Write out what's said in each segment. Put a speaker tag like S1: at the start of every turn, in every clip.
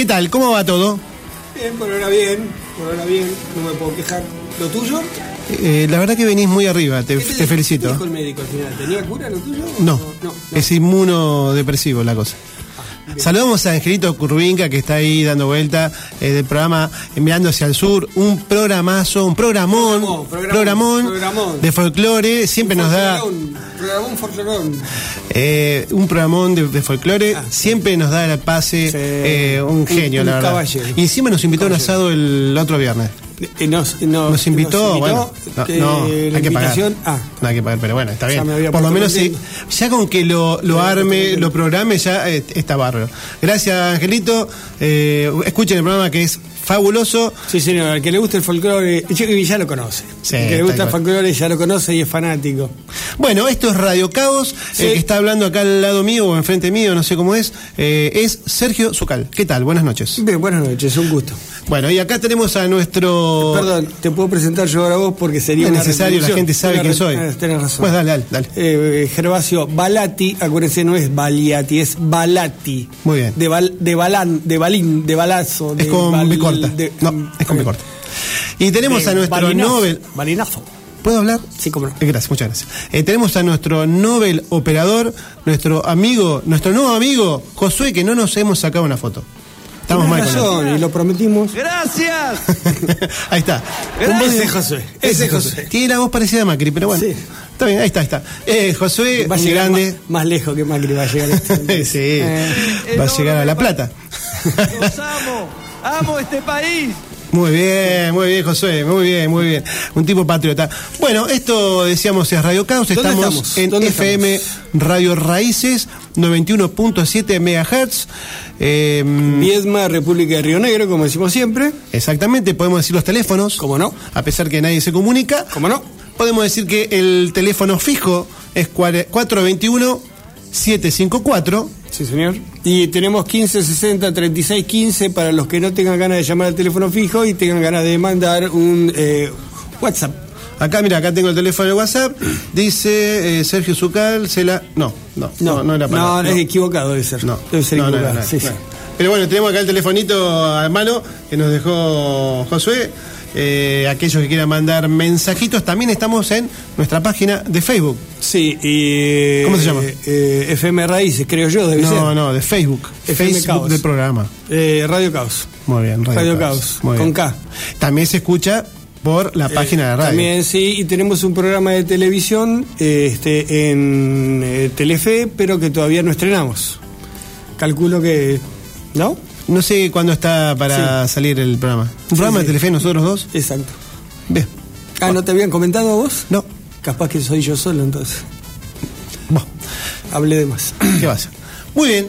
S1: ¿Qué tal? ¿Cómo
S2: va
S3: todo?
S4: Bien, por ahora bien, por ahora bien, no me puedo quejar. ¿Lo tuyo?
S3: Eh, la verdad que venís muy arriba, te,
S4: ¿Qué
S3: te
S4: ¿Qué
S3: felicito.
S4: dijo el médico al final? ¿Tenía cura lo tuyo?
S3: No,
S4: no, no.
S3: es inmunodepresivo la cosa. Saludamos a Angelito Curvinca que está ahí dando vuelta eh, del programa Mirando hacia el Sur, un programazo, un programón,
S4: Programón, programón,
S3: programón
S4: programón.
S3: de folclore, siempre nos da
S4: Programón Forcerón.
S3: Eh, un programón de, de folclore, siempre nos da el pase
S4: Sí.
S3: eh, un genio,
S4: un
S3: la verdad.
S4: caballero.
S3: Y encima nos invitó a un asado el otro viernes.
S4: Eh, nos, nos-
S3: Nos invitó, bueno, no,
S4: eh,
S3: no,
S4: la
S3: hay que pagar.
S4: Ah,
S3: No hay que pagar, pero bueno, está bien.
S4: me
S3: Por lo menos
S4: contento.
S3: ya con que lo, lo arme, lo programe, ya eh, está bárbaro. Gracias, Angelito. Eh, escuchen el programa que es fabuloso.
S4: sí, señor. Al que le gusta el folclore, ya lo conoce.
S3: Sí,
S4: al que le gusta el folclore ya lo conoce y es fanático.
S3: Bueno, esto es Radio Caos.
S4: Sí.
S3: El que está hablando acá al lado mío o enfrente mío, no sé cómo es, eh, es Sergio Zucal. ¿Qué tal? Buenas noches.
S4: Bien, buenas noches, un gusto.
S3: Bueno, y acá tenemos a nuestro.
S4: Perdón, te puedo presentar yo ahora a vos porque sería
S3: No es necesario, la gente sabe
S4: Una
S3: quién soy.
S4: Ah, Tenés razón.
S3: Pues dale, dale, dale.
S4: Eh, Gervasio Balati, acuérdense, no es Baliati, es Balati.
S3: Muy bien.
S4: De, bal, de balán, de balín, de balazo.
S3: Es
S4: de
S3: con
S4: bal-
S3: B corta.
S4: De-
S3: no, es con B corta. Y tenemos a nuestro
S4: balinazo,
S3: Nobel.
S4: Balinazo.
S3: ¿Puedo hablar?
S4: Sí, cómo no.
S3: Eh, Gracias, muchas gracias. Eh, tenemos a nuestro Nobel operador, nuestro amigo, nuestro nuevo amigo, Josué, que no nos hemos sacado una foto. Estamos mal
S4: Tenés
S3: con él.
S4: razón, y lo prometimos.
S5: Gracias.
S3: ahí está.
S4: Ese
S3: Con voz de-
S4: es Josué, ese es Josué.
S3: Tiene la voz parecida a Macri, pero bueno.
S4: Sí.
S3: Está bien, ahí está, ahí está. Eh, Josué,
S4: Va a
S3: un
S4: llegar
S3: grande.
S4: Más, más lejos que Macri va a llegar este.
S3: sí,
S4: Eh,
S3: va a llegar a La Plata.
S5: Los amo. Amo este país.
S3: Muy bien, muy bien, Josué, muy bien, muy bien. Un tipo patriota. Bueno, esto decíamos es Radio Caos,
S4: ¿Dónde
S3: estamos,
S4: estamos?
S3: en
S4: ¿Dónde
S3: FM Radio Raíces 91.7 MHz. Eh,
S4: Viedma, República de Río Negro, como decimos siempre.
S3: exactamente, podemos decir los teléfonos.
S4: ¿Cómo no?
S3: A pesar que nadie se comunica.
S4: ¿Cómo no?
S3: Podemos decir que el teléfono fijo es cuare- 421 754.
S4: Sí, señor. Y tenemos 1560 36 15 para los que no tengan ganas de llamar al teléfono fijo y tengan ganas de mandar un eh, WhatsApp.
S3: Acá, mira, acá tengo el teléfono de WhatsApp. Dice eh, Sergio Zucal, se la. No, no, no, no, era para.
S4: no,
S3: no.
S4: es equivocado debe ser.
S3: No,
S4: debe ser
S3: no, no,
S4: equivocado.
S3: no, no,
S4: sí,
S3: no.
S4: sí.
S3: Pero bueno, tenemos acá el telefonito a mano que nos dejó Josué. Eh, aquellos que quieran mandar mensajitos, también estamos en nuestra página de Facebook.
S4: Sí, y.
S3: ¿Cómo se llama?
S4: eh, FM Raíces, creo yo, debe ser.
S3: No, no, de Facebook.
S4: FM
S3: Facebook
S4: Caos.
S3: del programa.
S4: Eh, Radio Caos.
S3: Muy bien, Radio,
S4: Radio Caos,
S3: Muy
S4: con. K.
S3: También se escucha por la página de radio.
S4: Eh, También sí, y tenemos un programa de televisión eh, este, en eh, Telefe, pero que todavía no estrenamos. Calculo que. ¿No?
S3: No sé cuándo está para salir el programa. ¿Un programa
S4: sí.
S3: de Telefe nosotros dos?
S4: Exacto.
S3: Bien.
S4: Ah, ¿no te habían comentado a vos?
S3: No.
S4: Capaz que soy yo solo entonces.
S3: Bueno,
S4: Hablé de más.
S3: ¿qué va a hacer? Muy bien.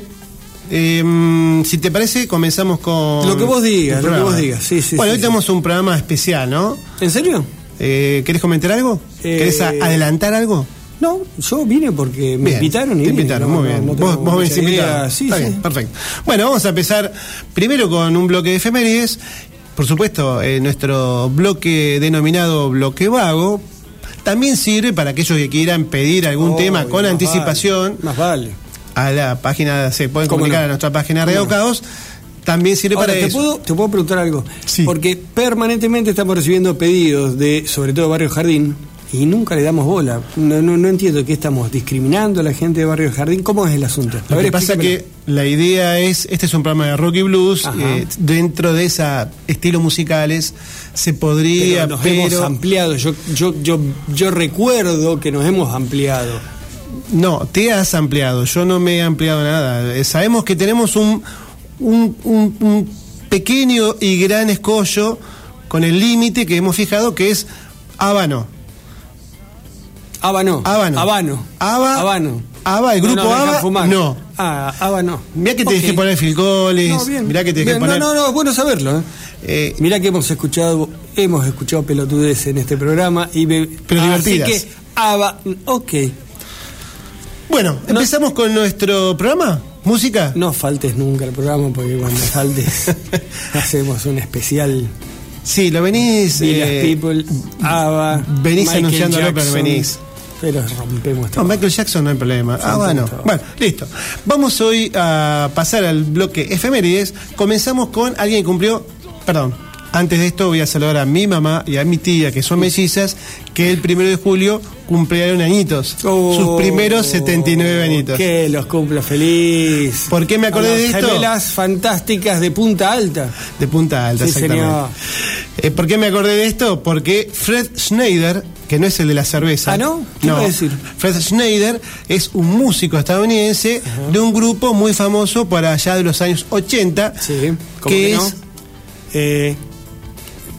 S3: Eh, si te parece, comenzamos con.
S4: Lo que vos digas, lo que vos digas, sí, sí,
S3: Bueno,
S4: sí,
S3: hoy tenemos un programa especial, ¿no?
S4: ¿En serio?
S3: Eh, ¿Querés comentar algo?
S4: Eh,
S3: ¿Querés adelantar algo?
S4: No, yo vine porque me
S3: Bien,
S4: invitaron y
S3: te
S4: vine.
S3: invitaron,
S4: No,
S3: muy bien.
S4: no
S3: vos venís invitado.
S4: Sí,
S3: Está
S4: sí.
S3: bien, perfecto. Bueno, vamos a empezar primero con un bloque de efemérides por supuesto, eh, nuestro bloque denominado bloque vago también sirve para aquellos que quieran pedir algún
S4: Oh,
S3: tema con
S4: más
S3: anticipación
S4: vale, más vale.
S3: a la página, se pueden
S4: ¿Cómo
S3: comunicar a nuestra página de. También sirve
S4: Ahora,
S3: para
S4: ¿te
S3: eso.
S4: puedo, ¿te puedo preguntar algo?
S3: Sí.
S4: Porque permanentemente estamos recibiendo pedidos de, sobre todo Barrio Jardín, y nunca le damos bola. No, no, no entiendo qué estamos discriminando a la gente de Barrio Jardín. ¿Cómo es el asunto? A
S3: Lo
S4: ver,
S3: que pasa que la idea es, este es un programa de rock y blues, eh, dentro de esa estilos musicales se podría,
S4: Pero nos
S3: pero,
S4: hemos ampliado. Yo, yo, yo, yo recuerdo que nos hemos ampliado.
S3: no, te has ampliado, yo no me he ampliado nada. Eh, sabemos que tenemos un, un, un- un pequeño y gran escollo con el límite que hemos fijado que es Habano.
S4: Habano.
S3: Habano.
S4: Habano.
S3: Aba-
S4: Habano.
S3: Aba, el grupo
S4: no, deja
S3: Aba, no.
S4: Ah, Habano.
S3: Mirá que te
S4: Ok.
S3: dejé poner Phil Collins,
S4: No, bien.
S3: mirá que te dejé
S4: Bien,
S3: poner...
S4: No, no, no, es bueno saberlo. ¿eh?
S3: Eh,
S4: Mirá que hemos escuchado, hemos escuchado pelotudes en este programa y me,
S3: Pero
S4: así
S3: divertidas.
S4: que, Aba, ok,
S3: bueno, empezamos con nuestro programa, música.
S4: no faltes nunca al programa porque cuando faltes hacemos un especial
S3: Sí, lo venís...
S4: Village
S3: eh,
S4: People, Ava,
S3: venís
S4: Michael
S3: anunciándolo, pero
S4: Jackson,
S3: venís.
S4: Pero rompemos
S3: No,
S4: todo.
S3: Michael Jackson no hay problema. Ah, bueno.
S4: todo.
S3: Bueno, listo. Vamos hoy a pasar al bloque efemérides. Comenzamos con alguien que cumplió. Perdón. Antes de esto voy a saludar a mi mamá y a mi tía, que son mellizas, que el primero de julio cumplieron añitos.
S4: Oh,
S3: sus primeros 79 añitos.
S4: Que los cumpla feliz.
S3: ¿Por qué me acordé de esto?
S4: Gemelas fantásticas de Punta Alta.
S3: De punta alta,
S4: Sí,
S3: exactamente.
S4: señor.
S3: Eh, ¿Por qué me acordé de esto? Porque Fred Schneider, que no es el de la cerveza.
S4: Ah, ¿no? ¿Qué a decir?
S3: Fred Schneider es un músico estadounidense de un grupo muy famoso para allá de los años 80.
S4: Sí, ¿cómo
S3: que
S4: que
S3: es.
S4: no? Eh,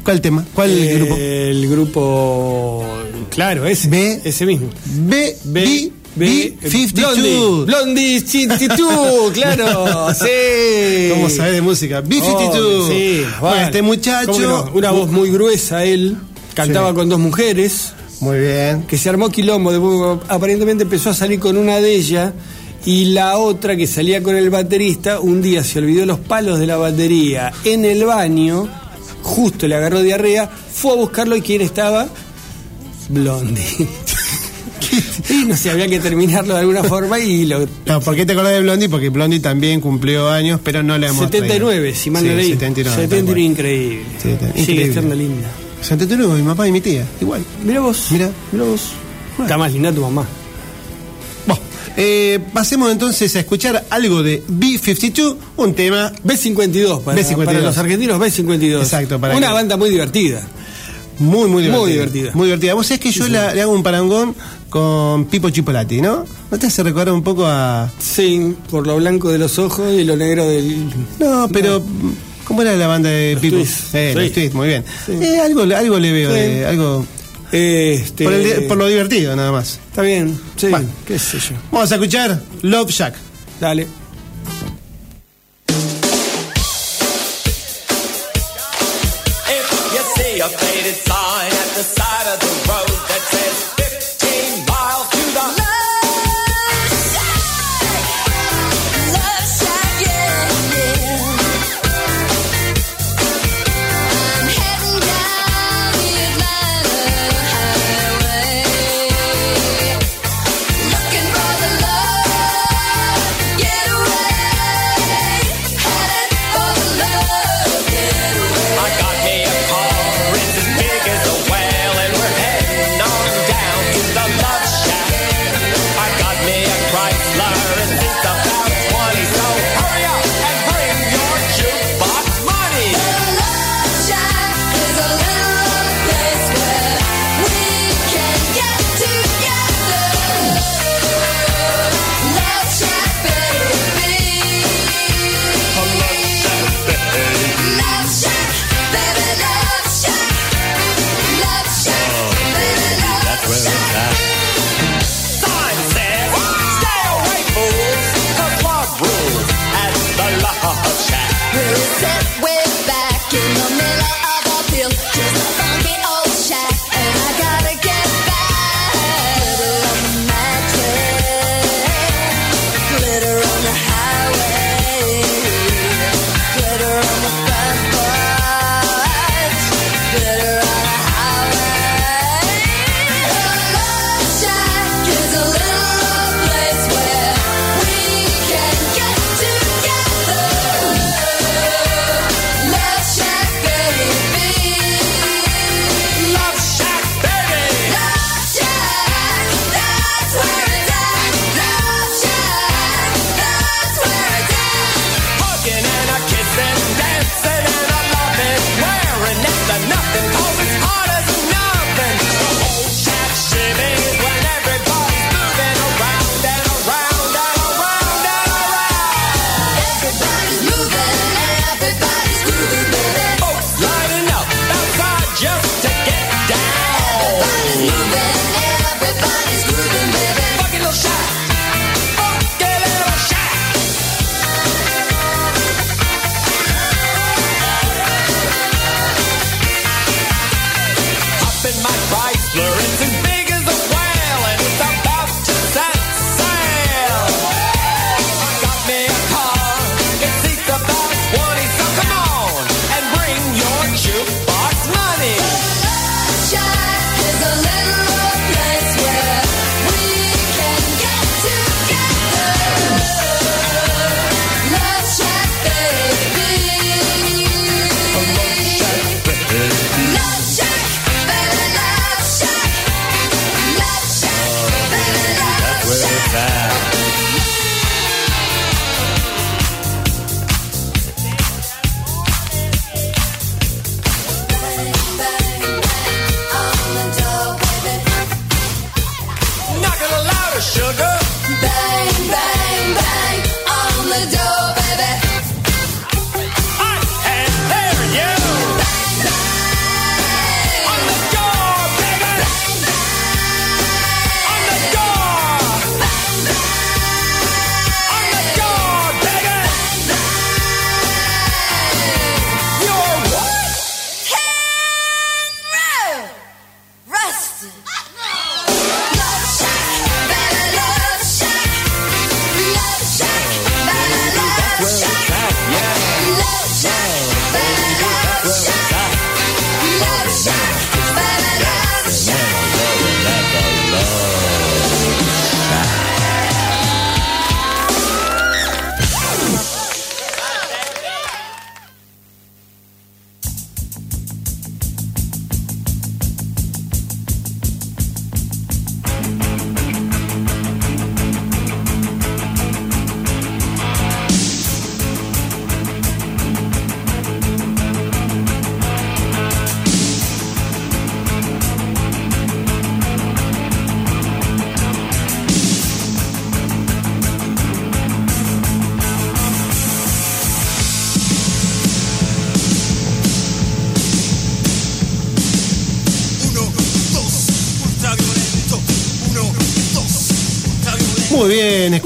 S3: ¿Cuál tema? ¿Cuál
S4: eh,
S3: grupo?
S4: El grupo. Claro, ese.
S3: B.
S4: ese mismo.
S3: B, B, B, 52.
S4: Blondie, Blondie 52, claro, sí.
S3: ¿Cómo sabés de música? B52.
S4: Oh, sí,
S3: bueno,
S4: vale.
S3: este muchacho.
S4: ¿Cómo no? Una voz muy gruesa, él. Cantaba
S3: Sí.
S4: con dos mujeres.
S3: Muy bien.
S4: que se armó quilombo, de- aparentemente empezó a salir con una de ellas y la otra que salía con el baterista, un día se olvidó los palos de la batería en el baño, justo le agarró diarrea, fue a buscarlo y quién estaba? Blondie. y no sé, había que terminarlo de alguna forma y lo...
S3: No, ¿por qué te acordás de Blondie? Porque Blondie también cumplió años, pero no le hemos
S4: 79,
S3: traído.
S4: si mal no
S3: Sí,
S4: leí.
S3: 79. tal
S4: 79
S3: cual.
S4: increíble.
S3: Sí, está-
S4: Sigue
S3: increíble.
S4: estando linda.
S3: 79, mi papá y mi tía, igual.
S4: Mira vos.
S3: Mira.
S4: Mira vos. Está más linda tu mamá.
S3: Eh, pasemos entonces a escuchar algo de B52, un tema
S4: B52 para,
S3: B52.
S4: para los argentinos, B52.
S3: Exacto, para
S4: Una
S3: que-
S4: banda muy divertida.
S3: muy, muy divertido.
S4: Muy divertida.
S3: Muy divertida. Vos sabés que yo la- le hago un parangón con Pipo Chipolati, ¿no? ¿No te hace recordar un poco a.
S4: Sí, por lo blanco de los ojos y lo negro del.
S3: No, pero. ¿Cómo era la banda de
S4: Los
S3: Pipo?
S4: Twists.
S3: Eh, los. Twists, muy bien. Eh, algo, algo le veo, de, algo.
S4: Este,
S3: Por, el- por lo divertido, nada más.
S4: Está bien, sí,
S3: Bueno.
S4: qué sé yo.
S3: Vamos a escuchar Love Shack.
S4: Dale.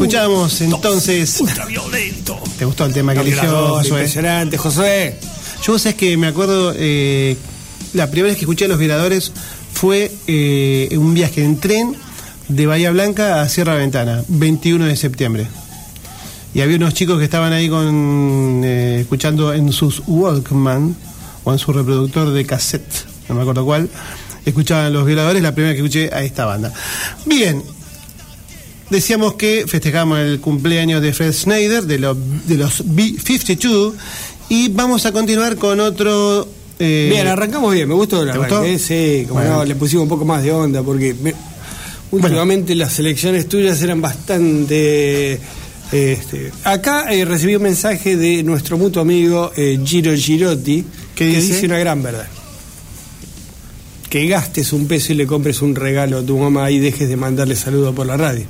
S3: Escuchamos entonces.
S4: Ultraviolento.
S3: ¿Te gustó el tema que eligió?
S4: Impresionante, Josué.
S3: Yo sabes que me acuerdo, eh, la primera vez que escuché a los violadores fue eh, un viaje en tren de Bahía Blanca a Sierra Ventana, 21 de septiembre. Y había unos chicos que estaban ahí con eh, escuchando en sus Walkman o en su reproductor de cassette, no me acuerdo cuál, escuchaban los violadores, la primera vez que escuché a esta banda. Bien, decíamos que festejamos el cumpleaños de Fred Schneider, de, los de los B-52, y vamos a continuar con otro... eh,
S4: Bien, arrancamos bien, me gustó el
S3: ¿te
S4: arranque,
S3: gustó?
S4: Sí, como
S3: Bueno.
S4: no, le pusimos un poco más de onda porque me- últimamente las selecciones tuyas eran bastante... este, acá eh, recibí un mensaje de nuestro mutuo amigo eh, Giro Girotti
S3: ¿Qué
S4: que
S3: dice?
S4: dice una gran verdad. Que gastes un peso y le compres un regalo a tu mamá y dejes de mandarle saludos por la radio.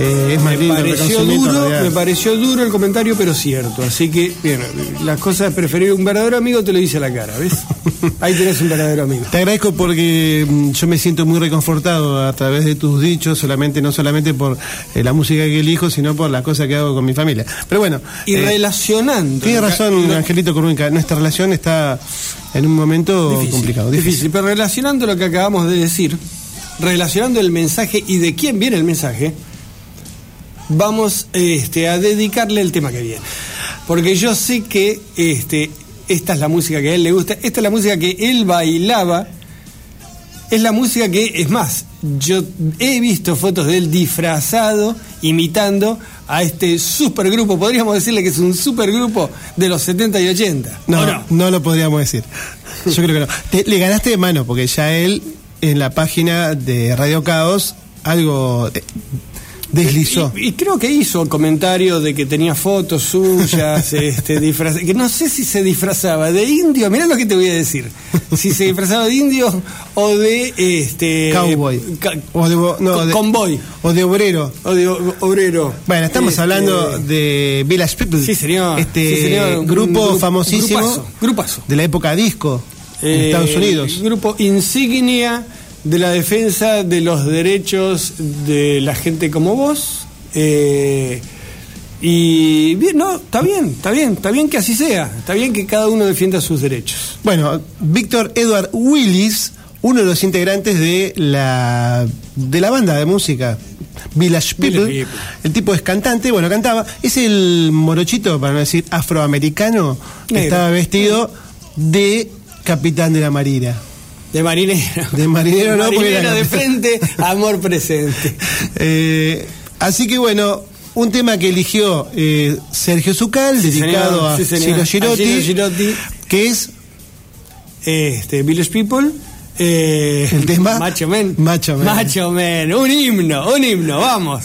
S3: Eh, es más
S4: Me
S3: lindo
S4: pareció duro, me pareció duro el comentario, pero cierto. Así que, bien, las cosas preferir un verdadero amigo te lo dice a la cara, ¿ves? Ahí tenés un verdadero amigo.
S3: Te agradezco porque mm, yo me siento muy reconfortado a través de tus dichos, solamente no solamente por eh, la música que elijo, sino por las cosas que hago con mi familia. Pero bueno,
S4: Y
S3: eh,
S4: relacionando.
S3: tiene
S4: lo que-
S3: razón
S4: lo-
S3: Angelito Corruinca, nuestra relación está en un momento
S4: difícil,
S3: complicado.
S4: Difícil. pero relacionando lo que acabamos de decir, relacionando el mensaje y de quién viene el mensaje, vamos este, a dedicarle el tema que viene. Porque yo sé que este, esta es la música que a él le gusta, esta es la música que él bailaba, es la música que, es más, yo he visto fotos de él disfrazado, imitando a este supergrupo, podríamos decirle que es un supergrupo de los 70 y 80.
S3: No,
S4: ¿o
S3: no, no lo podríamos decir. Yo creo que no. Te- le ganaste de mano, porque ya él en la página de Radio Caos algo eh, deslizó.
S4: Y, y creo que hizo comentario de que tenía fotos suyas, este, disfraz- que no sé si se disfrazaba de indio, mirá lo que te voy a decir, si se disfrazaba de indio o de este
S3: Cowboy.
S4: ca-
S3: O de, no, de-
S4: convoy
S3: O de obrero.
S4: o de o- obrero.
S3: Bueno, estamos
S4: Este,
S3: hablando de Village People.
S4: Sí, señor.
S3: Este
S4: Sí, señor.
S3: Grupo
S4: gru-
S3: famosísimo
S4: grupazo, grupazo.
S3: de la época disco en
S4: Eh,
S3: Estados Unidos.
S4: Grupo insignia de la defensa de los derechos de la gente como vos. eh, y bien, no, está bien, está bien, está bien que así sea, está bien que cada uno defienda sus derechos.
S3: Bueno, Víctor Edward Willis, uno de los integrantes de la de la banda de música Village People.
S4: Village People.
S3: El tipo es cantante, bueno, cantaba. Es el morochito, para no decir afroamericano, que
S4: Negro.
S3: estaba vestido de capitán de la marina.
S4: De marinero.
S3: De marinero no, porque
S4: Marinero
S3: era-
S4: de frente, amor presente.
S3: Eh, así que bueno, un tema que eligió eh, Sergio Zucal,
S4: Sí,
S3: dedicado
S4: señor,
S3: a
S4: sí.
S3: Ciro
S4: A
S3: Girotti,
S4: Ciro Girotti.
S3: que es
S4: Este, Village People. eh,
S3: El tema
S4: Macho Man.
S3: Macho Man.
S4: Macho Man. Un himno, un himno, vamos.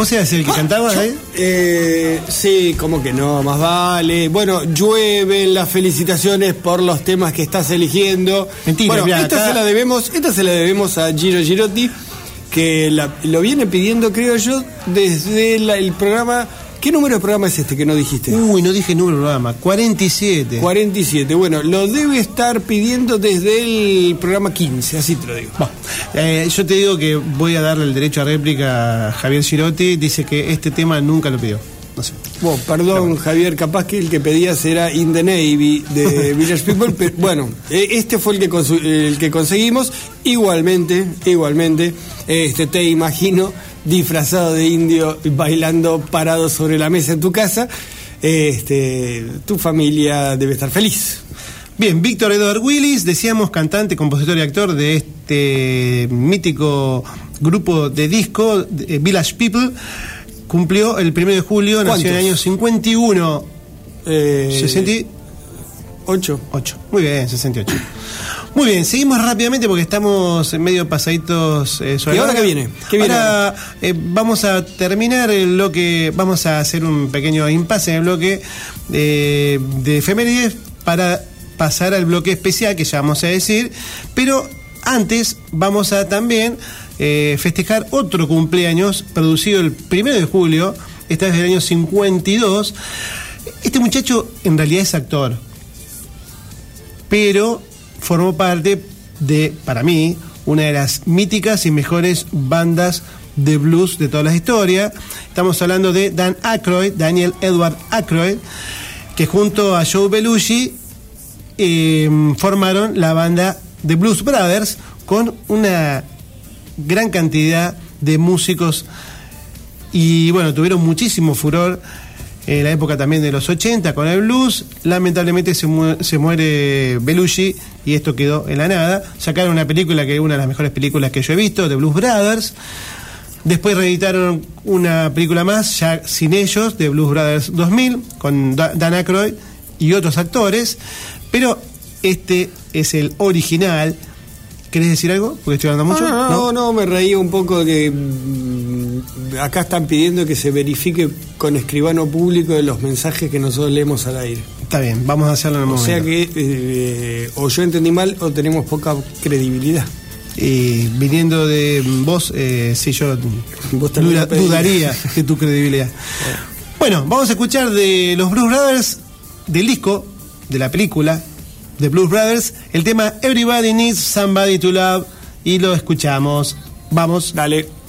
S3: ¿Vos eras el que cantaba ahí?
S4: Eh, sí, como que no, más vale. Bueno, llueven las felicitaciones por los temas que estás eligiendo.
S3: Mentira,
S4: bueno,
S3: mirá,
S4: esta
S3: acá-
S4: se la debemos, esta se la debemos a Giro Girotti, que la- lo viene pidiendo, creo yo, desde la- el programa. ¿Qué número de programa es este que no dijiste?
S3: Uy, no dije número de programa. 47.
S4: 47. Bueno, lo debe estar pidiendo desde el programa 15, así te lo digo.
S3: Bueno, eh, yo te digo que voy a darle el derecho a réplica a Javier Girotti. Dice que este tema nunca lo pidió. No sé.
S4: Bueno, perdón, Javier, capaz que el que pedías era In the Navy de Village People, pero bueno, eh, este fue el que, el que conseguimos. Igualmente, igualmente, este te imagino disfrazado de indio bailando parado sobre la mesa en tu casa. Este, tu familia debe estar feliz.
S3: Bien, Víctor Edward Willis, decíamos cantante, compositor y actor de este mítico grupo de disco, eh, Village People, cumplió el 1 de julio, nació en el
S4: ¿Cuántos?
S3: año 51.
S4: Eh,
S3: 68.
S4: ocho.
S3: Muy bien, 68. Muy bien, seguimos rápidamente porque estamos en medio pasaditos eh, sobre
S4: ¿Y ahora
S3: hora.
S4: qué viene? ¿Qué viene
S3: ahora eh, vamos a terminar el bloque, vamos a hacer un pequeño impasse en el bloque eh, de efemérides para pasar al bloque especial que ya vamos a decir, pero antes vamos a también eh, festejar otro cumpleaños producido el primero de julio, esta vez del año 52. Este muchacho en realidad es actor, pero formó parte de, para mí, una de las míticas y mejores bandas de blues de toda la historia. Estamos hablando de Dan Aykroyd, Daniel Edward Aykroyd, que junto a Joe Belushi eh, formaron la banda The Blues Brothers con una gran cantidad de músicos y bueno, tuvieron muchísimo furor en la época también de los 80 con el blues. Lamentablemente se, mu- se muere Belushi y esto quedó en la nada. Sacaron una película que es una de las mejores películas que yo he visto, The Blues Brothers. Después reeditaron una película más, ya sin ellos, de Blues Brothers 2000, con Da- Dan Aykroyd y otros actores. Pero este es el original. ¿Querés decir algo? Porque estoy hablando mucho.
S6: No, no, no, me reía un poco que mm, acá están pidiendo que se verifique con escribano público de los mensajes que nosotros leemos al aire.
S3: Está bien, vamos a hacerlo en el
S6: O
S3: momento.
S6: sea que eh, o yo entendí mal o tenemos poca credibilidad.
S3: Y viniendo de vos, eh, sí, yo
S6: Vos
S3: duda- dudaría de tu credibilidad. Bueno, vamos a escuchar de los Blues Brothers, del disco, de la película, de Blues Brothers, el tema Everybody Needs Somebody to Love, y lo escuchamos. Vamos.
S6: Dale.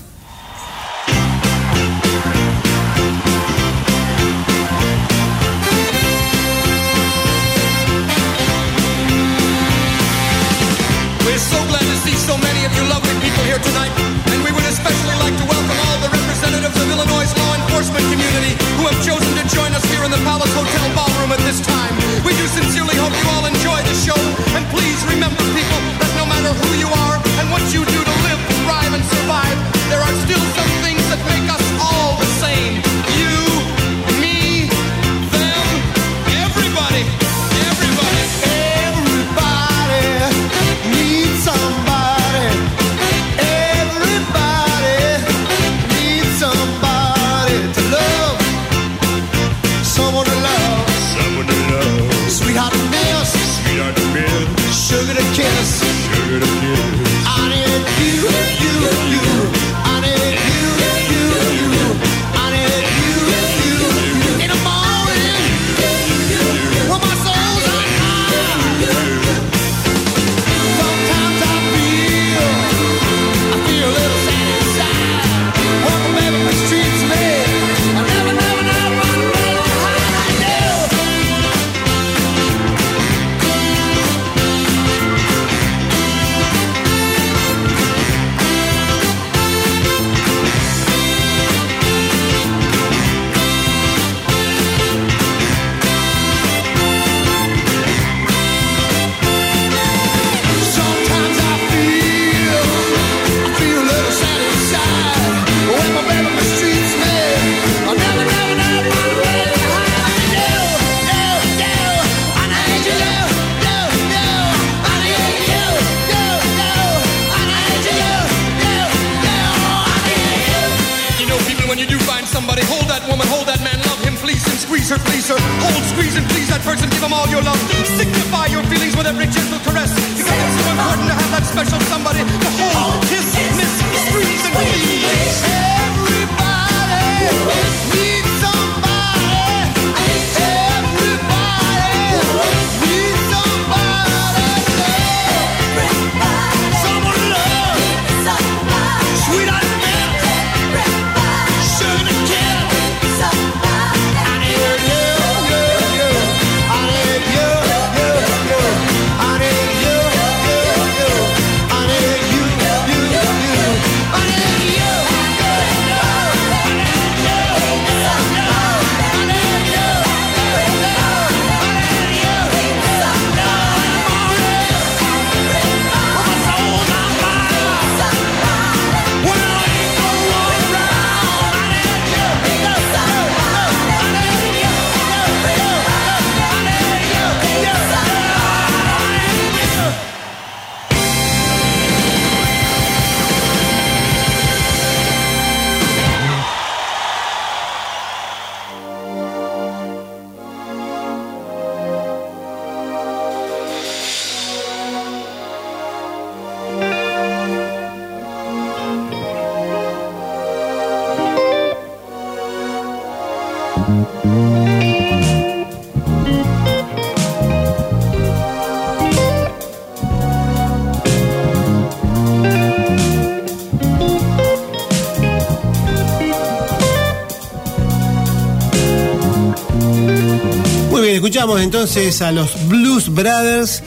S3: Entonces a los Blues Brothers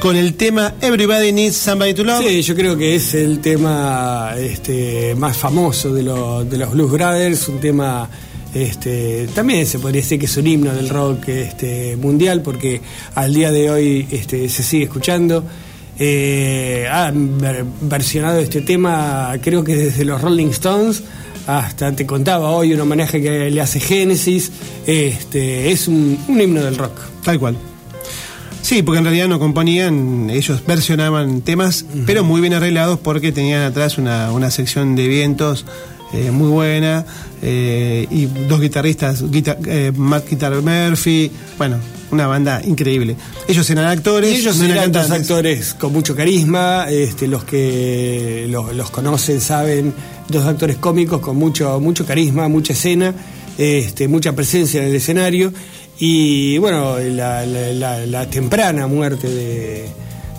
S3: con el tema Everybody Needs Somebody to Love.
S4: Sí, yo creo que es el tema este, más famoso de, lo- de los Blues Brothers, un tema este, también se podría decir que es un himno del rock este, mundial porque al día de hoy se sigue escuchando. Eh, han ver- versionado este tema creo que desde los Rolling Stones hasta te contaba hoy un homenaje que le hace Genesis. Este, es un, un himno del rock.
S3: Tal cual. Sí, porque en realidad no componían, ellos versionaban temas, pero muy bien arreglados porque tenían atrás una, una sección de vientos eh, muy buena eh, y dos guitarristas, guita- eh, Matt Guitar Murphy, bueno, una banda increíble. Ellos eran actores,
S4: Y ellos
S3: no eran
S4: eran dos actores con mucho carisma, este, los que los, los conocen saben, dos actores cómicos con mucho, mucho carisma, mucha escena, este, mucha presencia en el escenario y bueno, la, la- la- la temprana muerte de,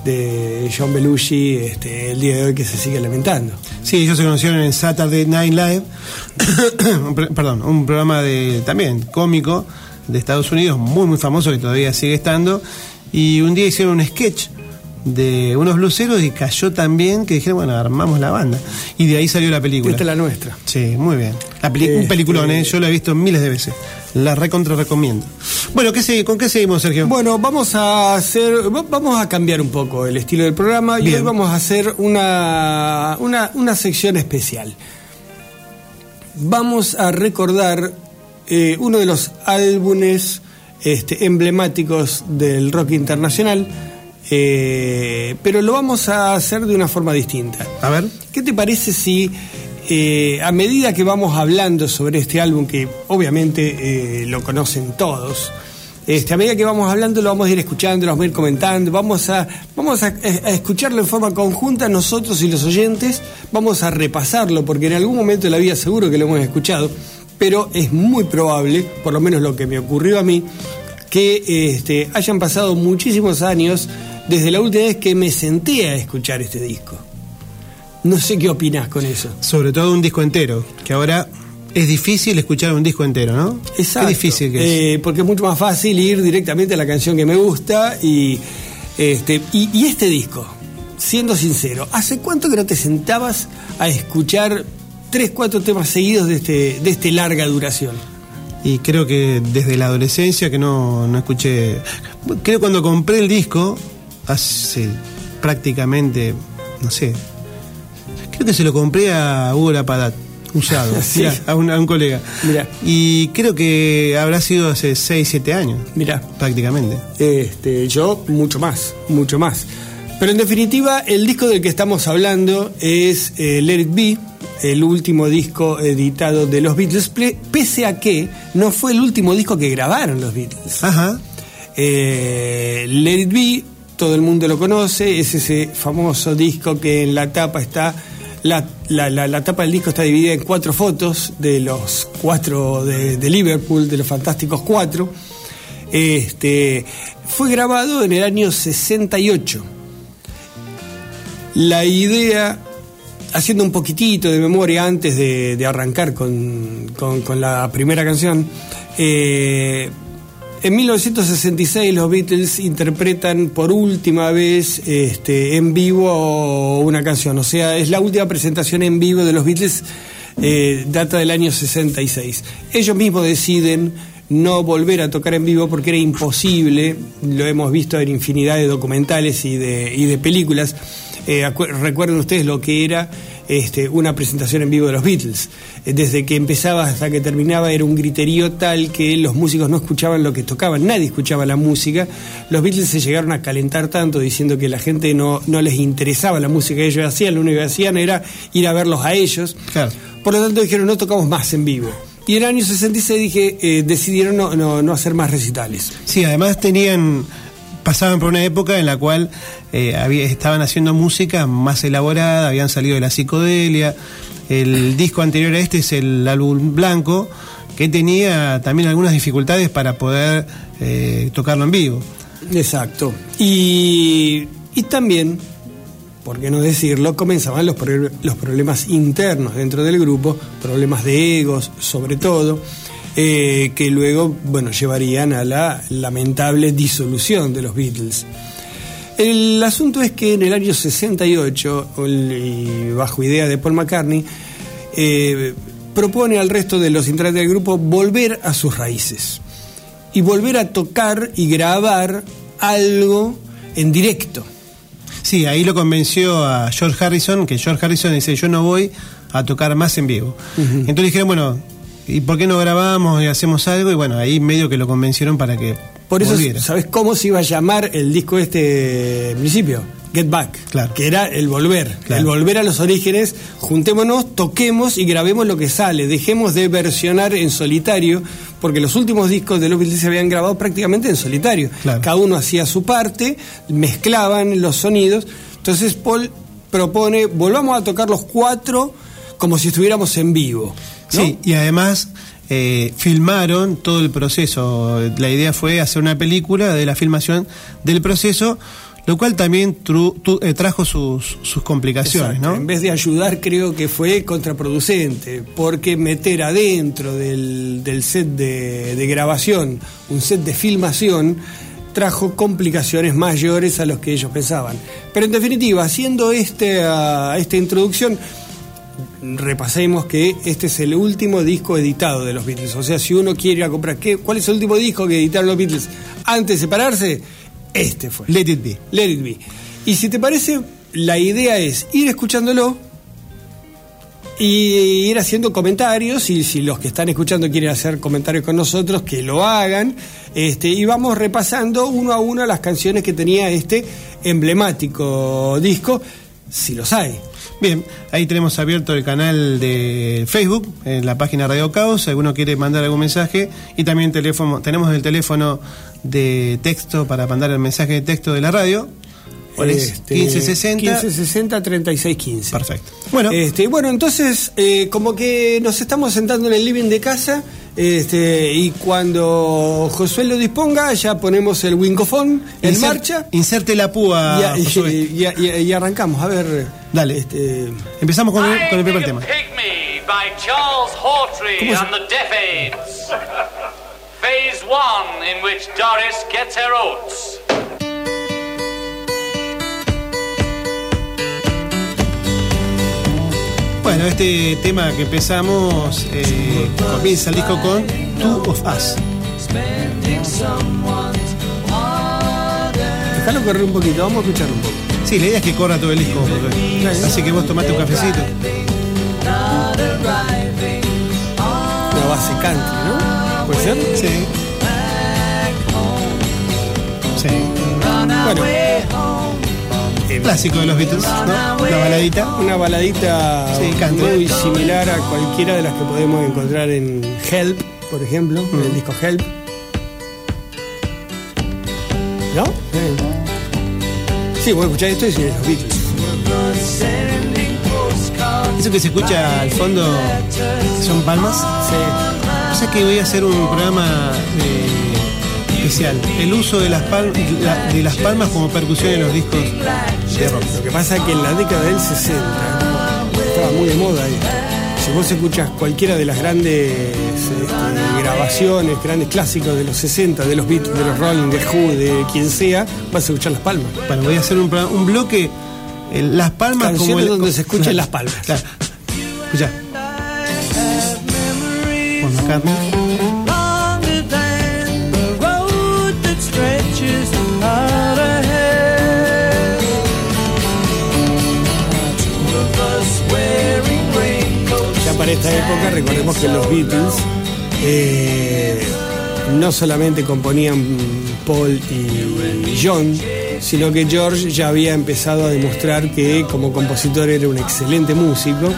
S4: de John Belushi este, el día de hoy que se sigue lamentando.
S3: Sí, ellos se conocieron en Saturday Night Live, perdón, un programa de también cómico de Estados Unidos, muy muy famoso que todavía sigue estando, y un día hicieron un sketch de unos bluseros y cayó tan bien que dijeron, bueno, armamos la banda. Y de ahí salió la película.
S4: Esta es la nuestra.
S3: Sí, muy bien. La peli- Un
S4: Este-
S3: peliculón, ¿eh? yo la he visto miles de veces. La recontra recomiendo. Bueno, ¿qué ¿con qué seguimos, Sergio?
S4: Bueno, vamos a hacer, va- vamos a cambiar un poco el estilo del programa y hoy vamos a hacer una, una, una sección especial. Vamos a recordar eh, uno de los álbumes este, emblemáticos del rock internacional, eh, pero lo vamos a hacer de una forma distinta.
S3: A ver.
S4: ¿Qué te parece si eh, a medida que vamos hablando sobre este álbum, que obviamente lo conocen todos, este, a medida que vamos hablando lo vamos a ir escuchando, lo vamos a ir comentando, vamos a, vamos a, a escucharlo en forma conjunta nosotros y los oyentes, vamos a repasarlo, porque en algún momento de la vida seguro que lo hemos escuchado, pero es muy probable, por lo menos lo que me ocurrió a mí, que este, hayan pasado muchísimos años desde la última vez que me senté a escuchar este disco. No sé qué opinas con eso.
S3: Sobre todo un disco entero, que ahora es difícil escuchar un disco entero, ¿no?
S4: Exacto.
S3: Qué difícil que es.
S4: Eh, porque es mucho más fácil ir directamente a la canción que me gusta y este y, y este disco, siendo sincero, ¿hace cuánto que no te sentabas a escuchar tres, cuatro temas seguidos de este, de este larga duración?
S3: Y creo que desde la adolescencia que no, no escuché. Creo cuando compré el disco, hace prácticamente, no sé. Creo que se lo compré a Hugo Lapadat, usado,
S4: Sí.
S3: mirá, a, un, a un colega.
S4: Mirá.
S3: Y creo que habrá sido hace 6, 7 años,
S4: Mira,
S3: prácticamente.
S4: Este, yo mucho más, mucho más. Pero en definitiva, el disco del que estamos hablando es eh, Let It Be, el último disco editado de los Beatles, pese a que no fue el último disco que grabaron los Beatles.
S3: Ajá.
S4: Eh, Let It Be, todo el mundo lo conoce, es ese famoso disco que en la tapa está. La, la- la- la tapa del disco está dividida en cuatro fotos de los cuatro de, de Liverpool, de los Fantásticos Cuatro. Este, fue grabado en el año 68. La idea, haciendo un poquitito de memoria antes de, arrancar con, la primera canción, eh, en 1966 los Beatles interpretan por última vez este, en vivo una canción, o sea, es la última presentación en vivo de los Beatles, eh, data del año 66. Ellos mismos deciden no volver a tocar en vivo porque era imposible, lo hemos visto en infinidad de documentales y de películas. Eh, recuerden ustedes lo que era este, una presentación en vivo de los Beatles. Eh, Desde que empezaba hasta que terminaba era un griterío tal que los músicos no escuchaban lo que tocaban, nadie escuchaba la música. Los Beatles se llegaron a calentar tanto diciendo que la gente no, no les interesaba la música que ellos hacían, lo único que hacían era ir a verlos a ellos.
S3: Claro.
S4: Por lo tanto dijeron no tocamos más en vivo. Y en el año 66 dije, eh, decidieron no, no- no hacer más recitales.
S3: Sí, además tenían pasaban por una época en la cual eh, estaban haciendo música más elaborada, habían salido de la psicodelia. El disco anterior a este es el álbum blanco que tenía también algunas dificultades para poder eh, tocarlo en vivo.
S4: Exacto. Y, y también, por qué no decirlo, comenzaban los, los problemas internos dentro del grupo, problemas de egos sobre todo, eh, que luego, bueno, llevarían a la lamentable disolución de los Beatles. El asunto es que en el año 68, el- y bajo idea de Paul McCartney, eh, propone al resto de los integrantes del grupo volver a sus raíces y volver a tocar y grabar algo en directo.
S3: Sí, ahí lo convenció a George Harrison, que George Harrison dice, yo no voy a tocar más en vivo. Entonces dijeron, bueno, ¿y por qué no grabamos y hacemos algo? Y bueno, ahí medio que lo convencieron para que
S4: Por eso,
S3: volviera.
S4: ¿sabes cómo se iba a llamar el disco este en principio? Get Back,
S3: Claro.
S4: que era el volver,
S3: Claro.
S4: el volver a los orígenes, juntémonos, toquemos y grabemos lo que sale, dejemos de versionar en solitario, porque los últimos discos de los Beatles se habían grabado prácticamente en solitario,
S3: Claro.
S4: cada uno hacía su parte, mezclaban los sonidos, entonces Paul propone, volvamos a tocar los cuatro como si estuviéramos en vivo. ¿No?
S3: Sí, y además eh, filmaron todo el proceso. La idea fue hacer una película de la filmación del proceso, lo cual también tru- tu- eh, trajo sus, sus complicaciones,
S4: Exacto.
S3: ¿no?
S4: En vez de ayudar, creo que fue contraproducente, porque meter adentro del, del set de, de grabación un set de filmación trajo complicaciones mayores a los que ellos pensaban. Pero en definitiva, haciendo este, ah, esta introducción, repasemos que este es el último disco editado de los Beatles. O sea, si uno quiere ir a comprar, ¿qué, ¿cuál es el último disco que editaron los Beatles antes de separarse? Este fue.
S3: Let it be.
S4: Let It Be. Y si te parece, la idea es ir escuchándolo y ir haciendo comentarios y si los que están escuchando quieren hacer comentarios con nosotros, que lo hagan. Este, y vamos repasando uno a uno las canciones que tenía este emblemático disco, si los hay.
S3: Bien, ahí tenemos abierto el canal de Facebook, en la página Radio Caos, si alguno quiere mandar algún mensaje, y también teléfono, tenemos el teléfono de texto para mandar el mensaje de texto de la radio. ¿Cuál es?
S4: Este,
S3: 1560.
S4: 1560 3615.
S3: Perfecto. Bueno,
S4: Este, bueno, entonces, eh, como que nos estamos sentando en el living de casa, este, y cuando Josué lo disponga, ya ponemos el wingofón en
S3: insert-
S4: marcha
S3: Inserte la púa.
S4: y, y-
S3: Josué.
S4: y- y- y arrancamos. A ver,
S3: Dale.
S4: Este,
S3: Empezamos con el, con el primer
S7: a
S3: tema.
S7: Pygmy by Charles Hawtrey
S4: ¿Cómo se-
S7: and the Deaf Aids. Phase one, in which Doris gets her oats.
S3: Bueno, este tema que empezamos eh, comienza el disco con Two of Us.
S4: déjalo correr un poquito, vamos a escuchar un poco.
S3: Sí, la idea es que corra todo el disco. Así que vos tomate un cafecito.
S4: Una base country, ¿no? ¿Puede ser?
S3: Sí. Sí.
S4: Bueno,
S3: Clásico de los Beatles, ¿no? La baladita.
S4: una baladita
S3: Sí,
S4: muy similar a cualquiera de las que podemos encontrar en Help, por ejemplo, en
S3: Mm.
S4: el disco Help. ¿No? Sí. Sí, vos escuchás esto y decís los Beatles.
S3: Eso que se escucha al fondo son palmas.
S4: Sí.
S3: O sea que voy a hacer un programa eh, especial. El uso de las, pal- la- de las palmas como percusión en los discos de rock.
S4: Lo que pasa es que en la década del 60 estaba muy de moda esto. Si vos escuchas cualquiera de las grandes este, grabaciones, grandes clásicos de los 60, de los Beatles, de los Rolling, de Who, de quien sea, vas a escuchar las palmas.
S3: Bueno, voy a hacer un, un bloque. eh, las palmas como el-
S4: donde se escuchen las palmas.
S3: Claro. Escucha. Paul McCartney.
S4: Esta época, recordemos que los Beatles eh, no solamente componían Paul y John, sino que George ya había empezado a demostrar que como compositor era un excelente músico.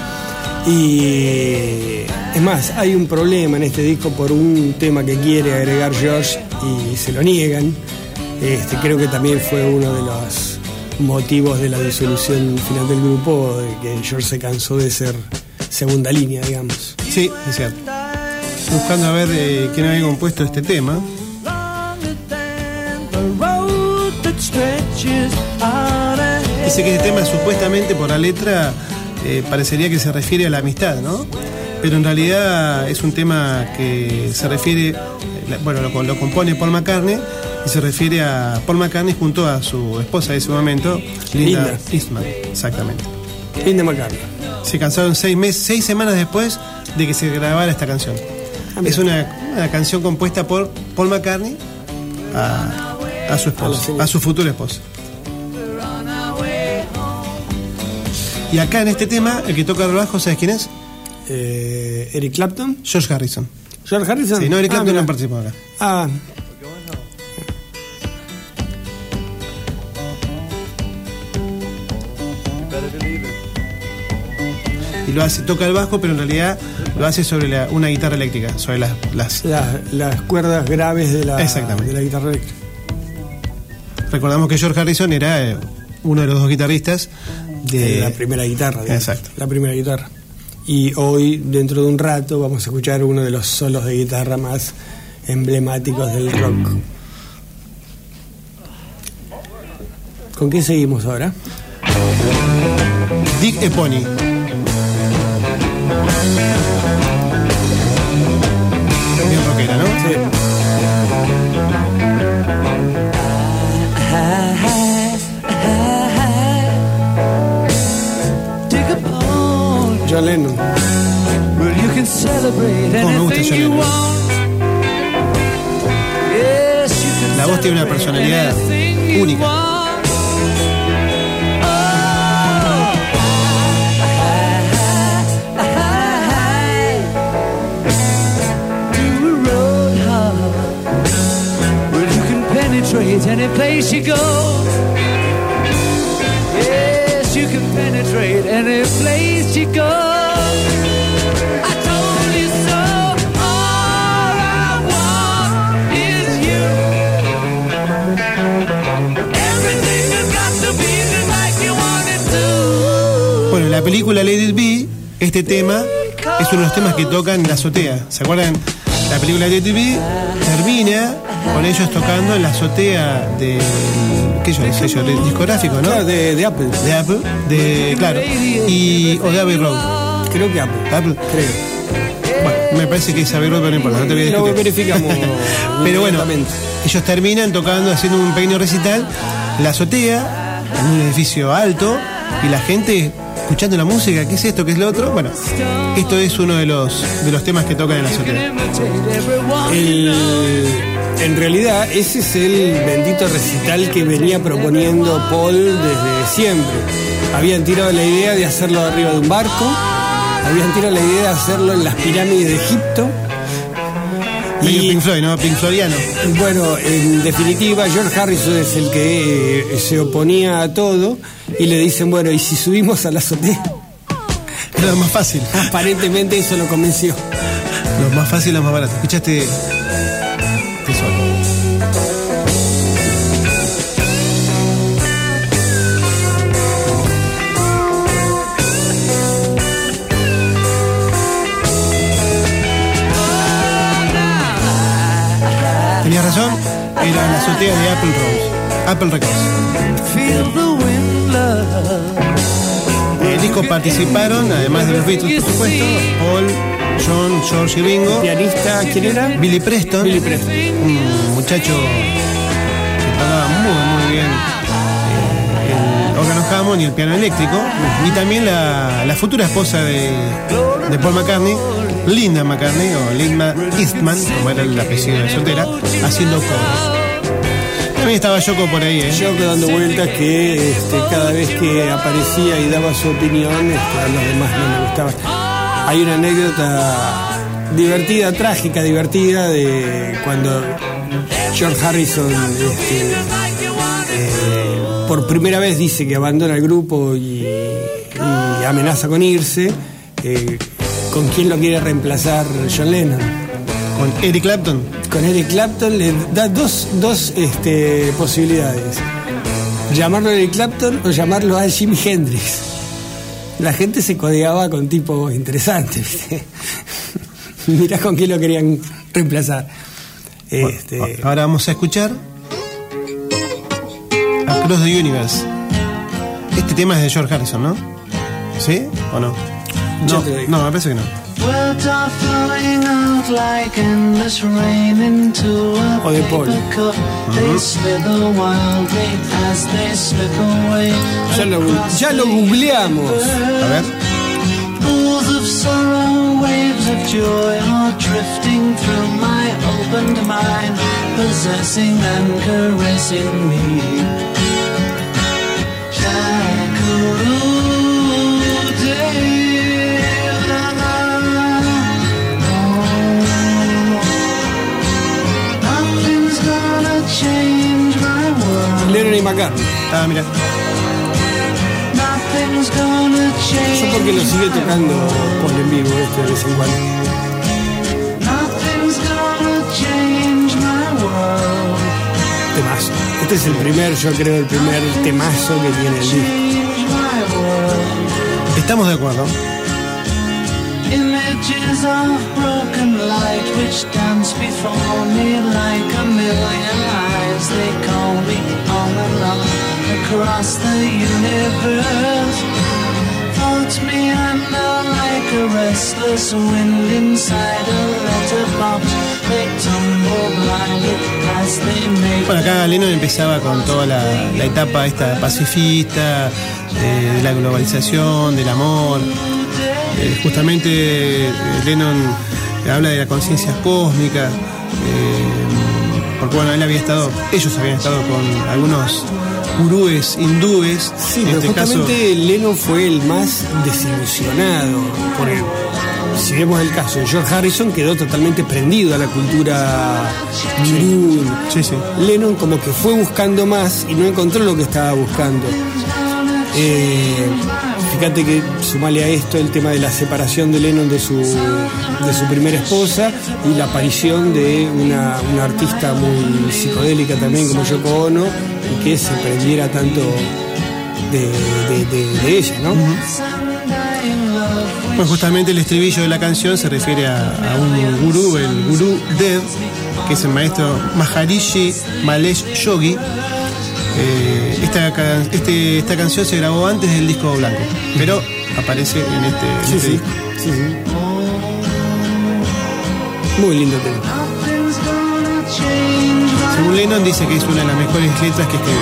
S4: Y es más, hay un problema en este disco por un tema que quiere agregar George y se lo niegan. Este, creo que también fue uno de los motivos de la disolución final del grupo, de que George se cansó de ser segunda línea, digamos.
S3: Sí, es cierto. buscando a ver eh, quién había compuesto este tema. Dice que este tema supuestamente por la letra eh, parecería que se refiere a la amistad, ¿no? Pero en realidad es un tema que se refiere, eh, bueno, lo, lo compone Paul McCartney y se refiere a Paul McCartney junto a su esposa de ese momento, Linda,
S4: Linda.
S3: Eastman, exactamente.
S4: Linda McCartney.
S3: Se casaron seis meses, seis semanas después de que se grabara esta canción.
S4: Ah,
S3: es una, una canción compuesta por Paul McCartney a, a su esposa, a su futura esposa. Y acá en este tema, el que toca el bajo, ¿sabes quién es?
S4: Eh, Eric Clapton.
S3: George Harrison.
S4: George Harrison.
S3: Sí, no, Eric
S4: Ah,
S3: Clapton
S4: mira.
S3: no participó acá.
S4: Ah,
S3: Y lo hace, toca el bajo, pero en realidad lo hace sobre la- una guitarra eléctrica, sobre las, las
S4: la- las cuerdas graves de la,
S3: Exactamente.
S4: de la guitarra eléctrica.
S3: Recordamos que George Harrison era eh, uno de los dos guitarristas de
S4: la primera guitarra. digamos.
S3: Exacto.
S4: La primera guitarra. Y hoy, dentro de un rato, vamos a escuchar uno de los solos de guitarra más emblemáticos del rock. ¿Con qué seguimos ahora?
S3: Dick Epony. Bien rockera, ¿no?
S4: Sí.
S5: Dig a bone
S4: John Lennon.
S5: where you can celebrate
S3: Cómo me gusta
S5: anything
S3: John
S5: you
S3: Lennon.
S5: want. Yes, you can
S3: La voz tiene una
S5: celebrate
S3: personalidad
S5: anything you
S3: única.
S5: Any place you go. Yes, you can penetrate any place you go. I told you so. All I want is you. Everything has to be like you want it to.
S3: Bueno, en la película It Be, este tema es uno de los temas que tocan en la azotea. ¿Se acuerdan? La película It Be termina con ellos tocando en la azotea del ¿qué yo, sello de- discográfico, ¿no?
S4: Claro, de, de Apple.
S3: De Apple, de claro, y o de Abbey Road.
S4: Creo que Apple.
S3: Apple.
S4: Creo.
S3: Bueno, me parece que es Abbey Road, pero no importa, no te voy a
S4: Lo
S3: discutir.
S4: verificamos
S3: pero bueno, ellos terminan tocando, haciendo un pequeño recital, la azotea, en un edificio alto, y la gente escuchando la música, ¿qué es esto? ¿Qué es lo otro? Bueno, esto es uno de los, de los temas que tocan en la azotea.
S4: El- en realidad, ese es el bendito recital que venía proponiendo Paul desde siempre. Habían tirado la idea de hacerlo arriba de un barco, habían tirado la idea de hacerlo en las pirámides de Egipto.
S3: Medio
S4: Y
S3: Pink Floyd, ¿no? Pink Floydiano.
S4: bueno, en definitiva, George Harrison es el que eh, se oponía a todo y le dicen, bueno, ¿y si subimos a la azotea?
S3: Era lo más fácil.
S4: Aparentemente eso lo convenció.
S3: Lo más fácil, lo más barato. Escuchaste. Este solo. Tenías razón, era la azotea de Apple Rose. Apple Records. En el disco participaron, además de los Beatles, por supuesto, Paul, John, George y Ringo,
S4: ¿Pianista quién era?
S3: Billy Preston,
S4: Billy Preston.
S3: un muchacho que tocaba muy, muy bien eh, el órgano Hammond y el piano eléctrico, y también la, la futura esposa de, de Paul McCartney, Linda McCartney, o Linda Eastman, como era el apellido de soltera, haciendo coros. También estaba Yoko por ahí, ¿eh?
S4: Yo dando vueltas que este, cada vez que aparecía y daba su opinión, este, a los demás no me gustaba. Hay una anécdota divertida, trágica, divertida, de cuando George Harrison este, eh, por primera vez dice que abandona el grupo y, y amenaza con irse. eh, ¿Con quién lo quiere reemplazar John Lennon?
S3: Con Eric Clapton.
S4: Con Eric Clapton le da dos, dos este, posibilidades. Llamarlo Eric Clapton o llamarlo a Jimi Hendrix. La gente se codeaba con tipos interesantes, ¿viste? Mirá con quién lo querían reemplazar. Este,
S3: Ahora vamos a escuchar Across the Universe. Este tema es de George Harrison, ¿no? ¿Sí o no? No, no, me parece que no.
S8: Words are flowing out like endless rain into a
S4: oh, Paul.
S8: paper cup. Mm-hmm. They slither wildly as they slip away.
S4: ya, lo, ya lo googleamos.
S3: A ver.
S8: Pools of sorrow, waves of joy are drifting through my opened mind, possessing and caressing me.
S4: McCartney.
S3: Ah, mira.
S4: Yo porque lo sigue tocando Paul en vivo este de vez en cuando. Temazo. Este es el primer, yo creo, el primer temazo que tiene el disco.
S3: Estamos de acuerdo.
S8: Images of broken light which dance before me like a million They call me across the universe. Like a restless wind inside a.
S3: Bueno, acá Lennon empezaba con toda la, etapa esta pacifista, de la globalización, del amor. Eh, justamente eh, Lennon habla de la conciencia cósmica, eh, porque bueno, él había estado, ellos habían estado con algunos gurúes hindúes,
S4: Sí,
S3: en
S4: pero
S3: este caso,
S4: justamente Lennon fue el más desilusionado. Por el, si vemos el caso de George Harrison, quedó totalmente prendido a la cultura gurú.
S3: sí, sí.
S4: Lennon como que fue buscando más y no encontró lo que estaba buscando. Eh, fíjate que sumale a esto el tema de la separación de Lennon de su, de su primera esposa y la aparición de una, una artista muy psicodélica también como Yoko Ono y que se prendiera tanto de, de- de- de ella, ¿no?
S3: Pues justamente el estribillo de la canción se refiere a, a un gurú, el gurú Dev, que es el maestro Maharishi Malesh Yogi. Eh, esta, este- esta canción se grabó antes del disco blanco, pero aparece en este, en
S4: Sí,
S3: este
S4: sí,
S3: disco.
S4: sí, sí. Muy lindo tema.
S3: Según Lennon dice que es una de las mejores letras que escribió.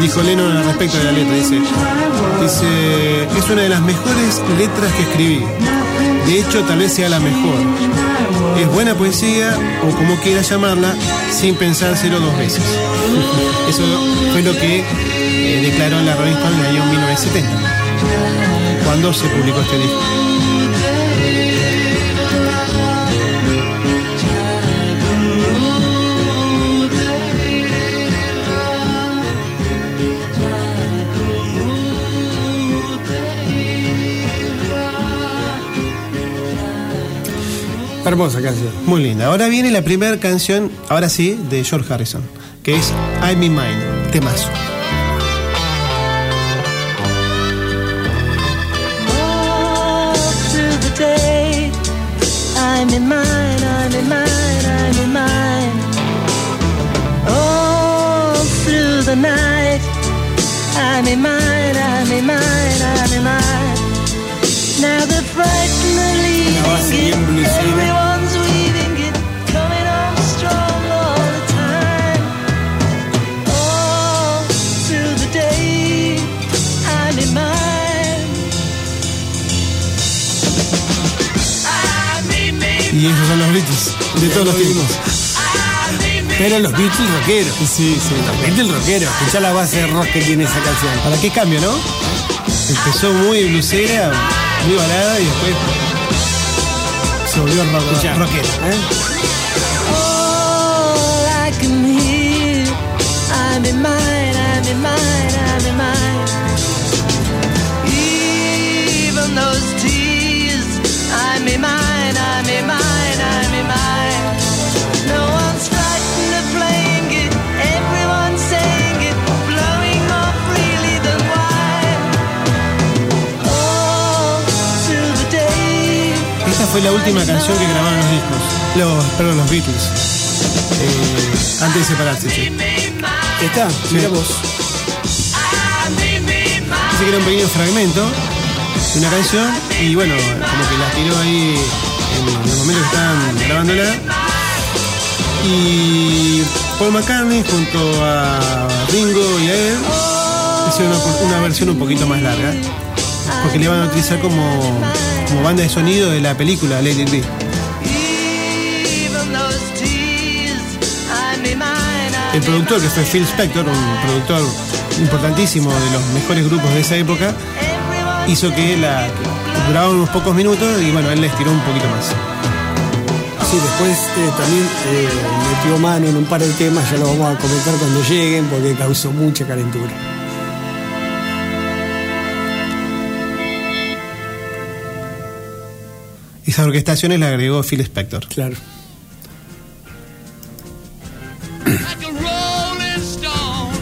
S3: Dijo Lennon al respecto de la letra, dice, dice, es una de las mejores letras que escribí. De hecho, tal vez sea la mejor. Es buena poesía, o como quieras llamarla, sin pensárselo dos veces. Eso fue lo que eh, declaró la Stone en el año 1970, cuando se publicó este disco.
S4: Hermosa canción.
S3: Muy linda. Ahora viene la primera canción, ahora sí, de George Harrison, que es I'm in Mine, temazo.
S9: All through the day, I'm in mine, I'm in mine, I'm in mine. All through the night, I'm in mine, I'm in mine, I'm in mine. Now the frightened are leaving
S4: base
S9: it,
S4: bien bluesera.
S9: everyone's weaving it, coming on strong all the time. All through the day, I'm in mine.
S3: Y esos son los Beatles, de todos los tiempos.
S4: Pero los Beatles rockeros.
S3: Sí, sí.
S4: Los Beatles rockeros. Escuchá la base de rock que tiene esa canción.
S3: ¿Para qué cambio, no? Empezó muy blusera, muy balada y después se volvió rock, rockera.
S4: ¿eh?
S3: Fue la última canción que grabaron los discos. Los, perdón, los Beatles. Eh, antes de separarse, che.
S4: ¿Está? Mira vos.
S3: Dice que era un pequeño fragmento de una canción y bueno, como que la tiró ahí en el momento que estaban grabándola. Y Paul McCartney junto a Ringo y a él hicieron una, una versión un poquito más larga porque le iban a utilizar como, como banda de sonido de la película
S8: mind, I
S3: El productor, que fue Phil Spector, un productor importantísimo de los mejores grupos de esa época, hizo que la que duraba unos pocos minutos y bueno, él les tiró un poquito más.
S4: Sí, después eh, también eh, metió mano en un par de temas, ya lo vamos a comentar cuando lleguen, porque causó mucha calentura.
S3: Esas orquestaciones las agregó Phil Spector.
S4: Claro.
S10: like a rolling stone.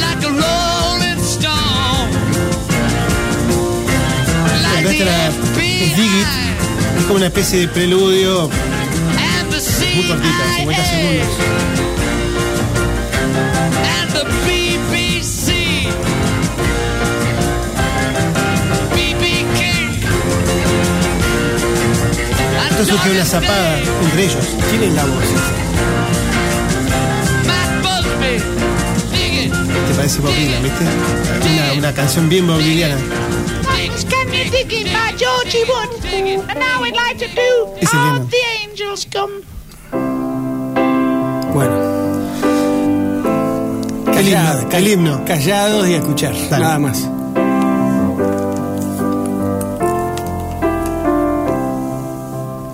S10: Like a rolling stone. Like
S3: Acá
S10: the
S3: está la es Dig It, es como una especie de preludio
S10: and the
S3: muy cortita, 50 segundos. Esto surgió una zapada entre ellos.
S4: ¿Quién es la voz?
S3: Te parece Bob Dylan, ¿viste? Una, una canción bien
S11: the Angels Come.
S4: Bueno.
S3: El himno, el himno.
S4: Callados y a escuchar,
S3: Dale.
S4: nada más.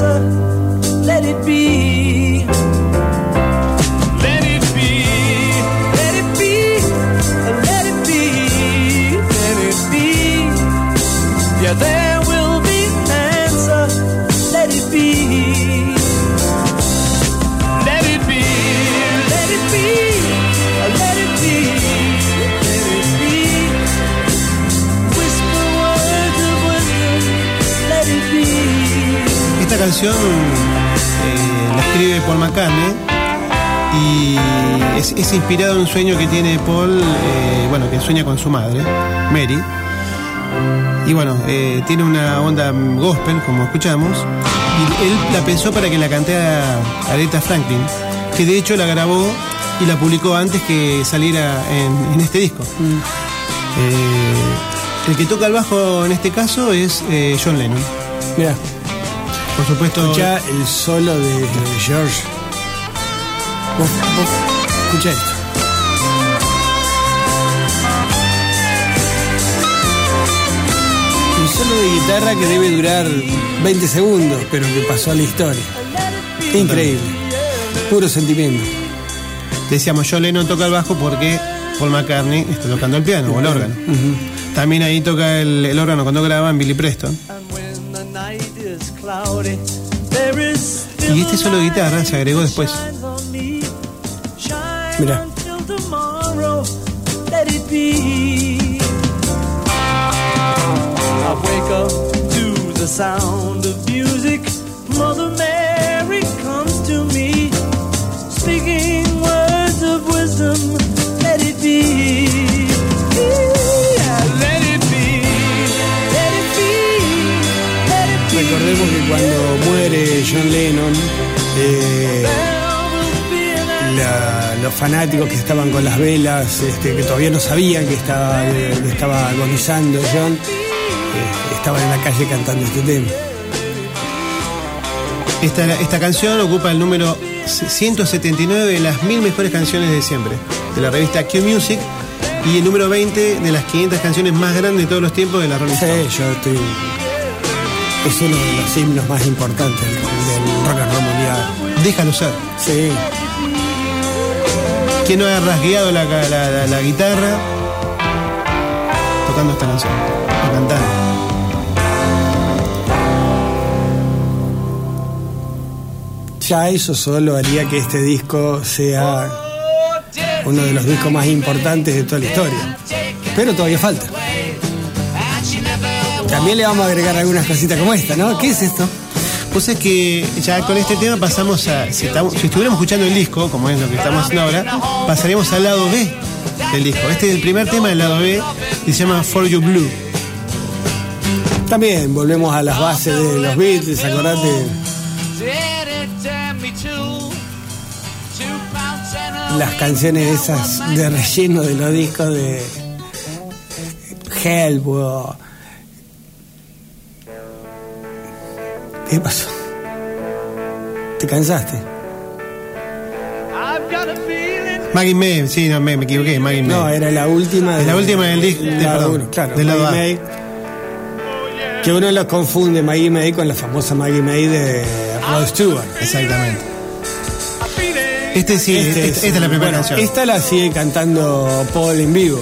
S3: sun. Canción eh, la escribe Paul McCartney y es, es inspirado en un sueño que tiene Paul, eh, bueno, que sueña con su madre, Mary. Y bueno, eh, tiene una onda gospel, como escuchamos, y él la pensó para que la cantara Aretha Franklin, que de hecho la grabó y la publicó antes que saliera en, en este disco. Eh, el que toca el bajo en este caso es John Lennon.
S4: Mira,
S3: Por supuesto,
S4: escucha el solo de, de George. Vos, vos, escucha esto. Un solo de guitarra que debe durar 20 segundos, pero que pasó a la historia. Increíble. Puro sentimiento.
S3: Decíamos, John Lennon toca el bajo porque Paul McCartney está tocando el piano o el órgano. También ahí toca el, el órgano cuando graban Billy Preston. Y este solo de guitarra se agregó después.
S4: Mira.
S5: I wake up to the sound of music. John Lennon, eh, los
S4: fanáticos que estaban con las velas, este, que todavía no sabían que estaba, estaba agonizando John, eh, estaban en la calle cantando este tema.
S3: Esta, esta canción ocupa el número 179 de las mil mejores canciones de siempre, de la revista Q Music, y el número 20 de las 500 canciones más grandes de todos los tiempos de la Rolling
S4: Sí, yo estoy es uno de los himnos más importantes del, del rock and roll mundial.
S3: Déjalo ser.
S4: Sí.
S3: ¿Quién no ha rasgueado la, la- la- la guitarra tocando esta canción? O cantando.
S4: Ya eso solo haría que este disco sea uno de los discos más importantes de toda la historia. Pero todavía falta. También le vamos a agregar algunas cositas como esta, ¿no? ¿Qué es esto?
S3: Pues es que ya con este tema pasamos a. Si, estamos- si estuviéramos escuchando el disco, como es lo que estamos haciendo ahora, pasaríamos al lado B del disco. Este es el primer tema del lado B y se llama For You Blue.
S4: También volvemos a las bases de los Beatles, acordate las canciones esas de relleno de los discos de Help ¿Qué pasó? ¿Te cansaste?
S3: Maggie May, sí, no, me, me equivoqué, Maggie May.
S4: No, era la última.
S3: Es la última del disco, de- perdón,
S4: claro,
S3: lado
S4: Maggie. May. Que uno los confunde Maggie May con la famosa Maggie May de Rod Stewart.
S3: Exactamente. Este sí,
S4: Este
S3: esta, esta es la primera
S4: bueno,
S3: canción.
S4: Esta la sigue cantando Paul en vivo.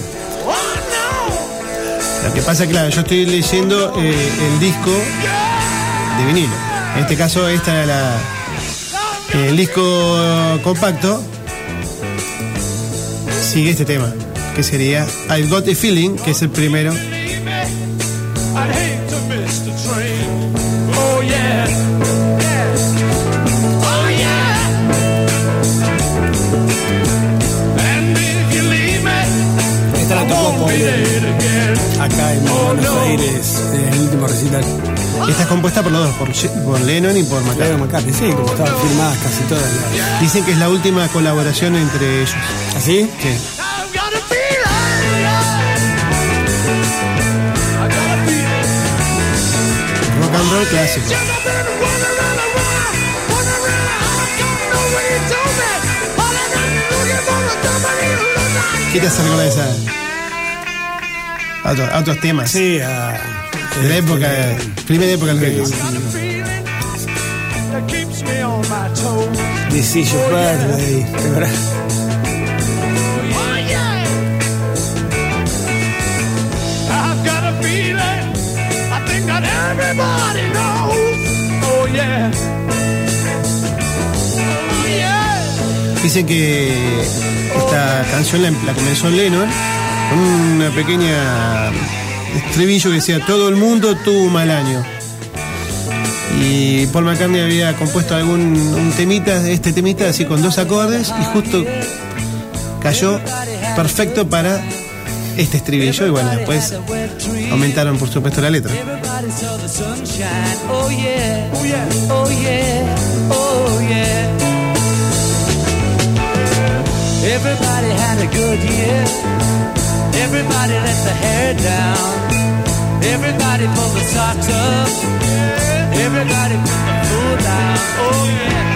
S3: Lo que pasa, claro, yo estoy leyendo eh, el disco vinilo. En este caso, esta era la, el disco compacto. Sigue este tema, que sería I've Got a Feeling, que es el primero. Compuesta por los dos, por, Lennon y por McCartney.
S4: Lennon McCartney, sí, como estaban filmadas casi todas. las-
S3: Dicen que es la última colaboración entre ellos.
S4: ¿Así?
S3: Sí.
S5: I've got a feeling. I've got a feeling.
S3: Rock and roll clásico. ¿Qué te hace recordar esa? A otros, a otros temas.
S4: Sí, a.
S3: De la época, primera época del
S5: feeling. I think that everybody.
S3: Dicen que esta canción la comenzó Lennon con una pequeña estribillo que decía todo el mundo tuvo un mal año. Y Paul McCartney había compuesto algún un temita, este temita así con dos acordes y justo cayó perfecto para este estribillo y bueno, después aumentaron por supuesto la letra.
S8: Everybody pulled the socks up. Everybody put the food down. Oh yeah.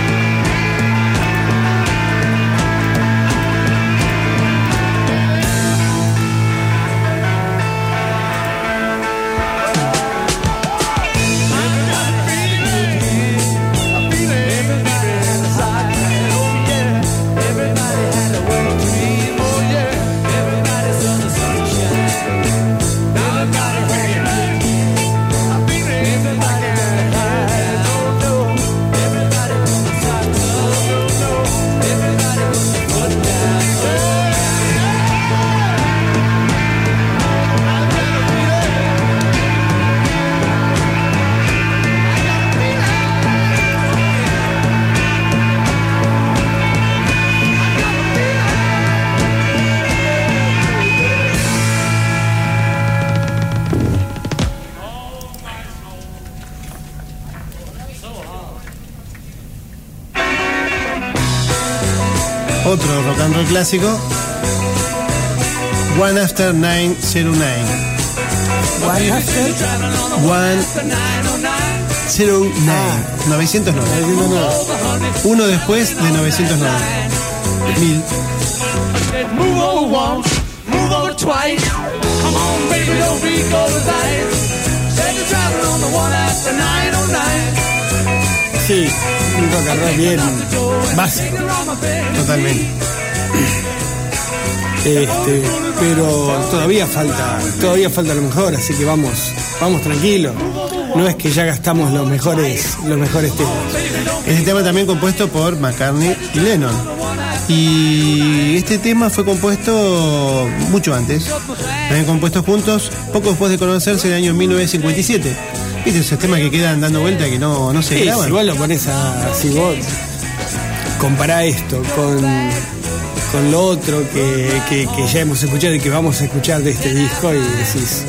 S3: Roll clásico. One After 909.
S4: One After
S3: 109. 909. Uno después de 909. Mil.
S5: Move over once, move over twice. Come on, baby, don't be cold as ice. Said you're traveling on the one after 909.
S4: Sí, un rock bien básico.
S3: Totalmente.
S4: Este, pero todavía falta, todavía falta lo mejor, así que vamos, vamos tranquilo. No es que ya gastamos los mejores, los mejores temas.
S3: Este tema también compuesto por McCartney y Lennon. Y este tema fue compuesto mucho antes. También compuestos juntos, poco después de conocerse en el año 1957. ¿Viste esos temas que quedan dando vuelta que no, no se
S4: Sí,
S3: graban?
S4: si vos lo pones a. Si vos compará esto con, con lo otro que, que- que ya hemos escuchado y que vamos a escuchar de este disco y decís.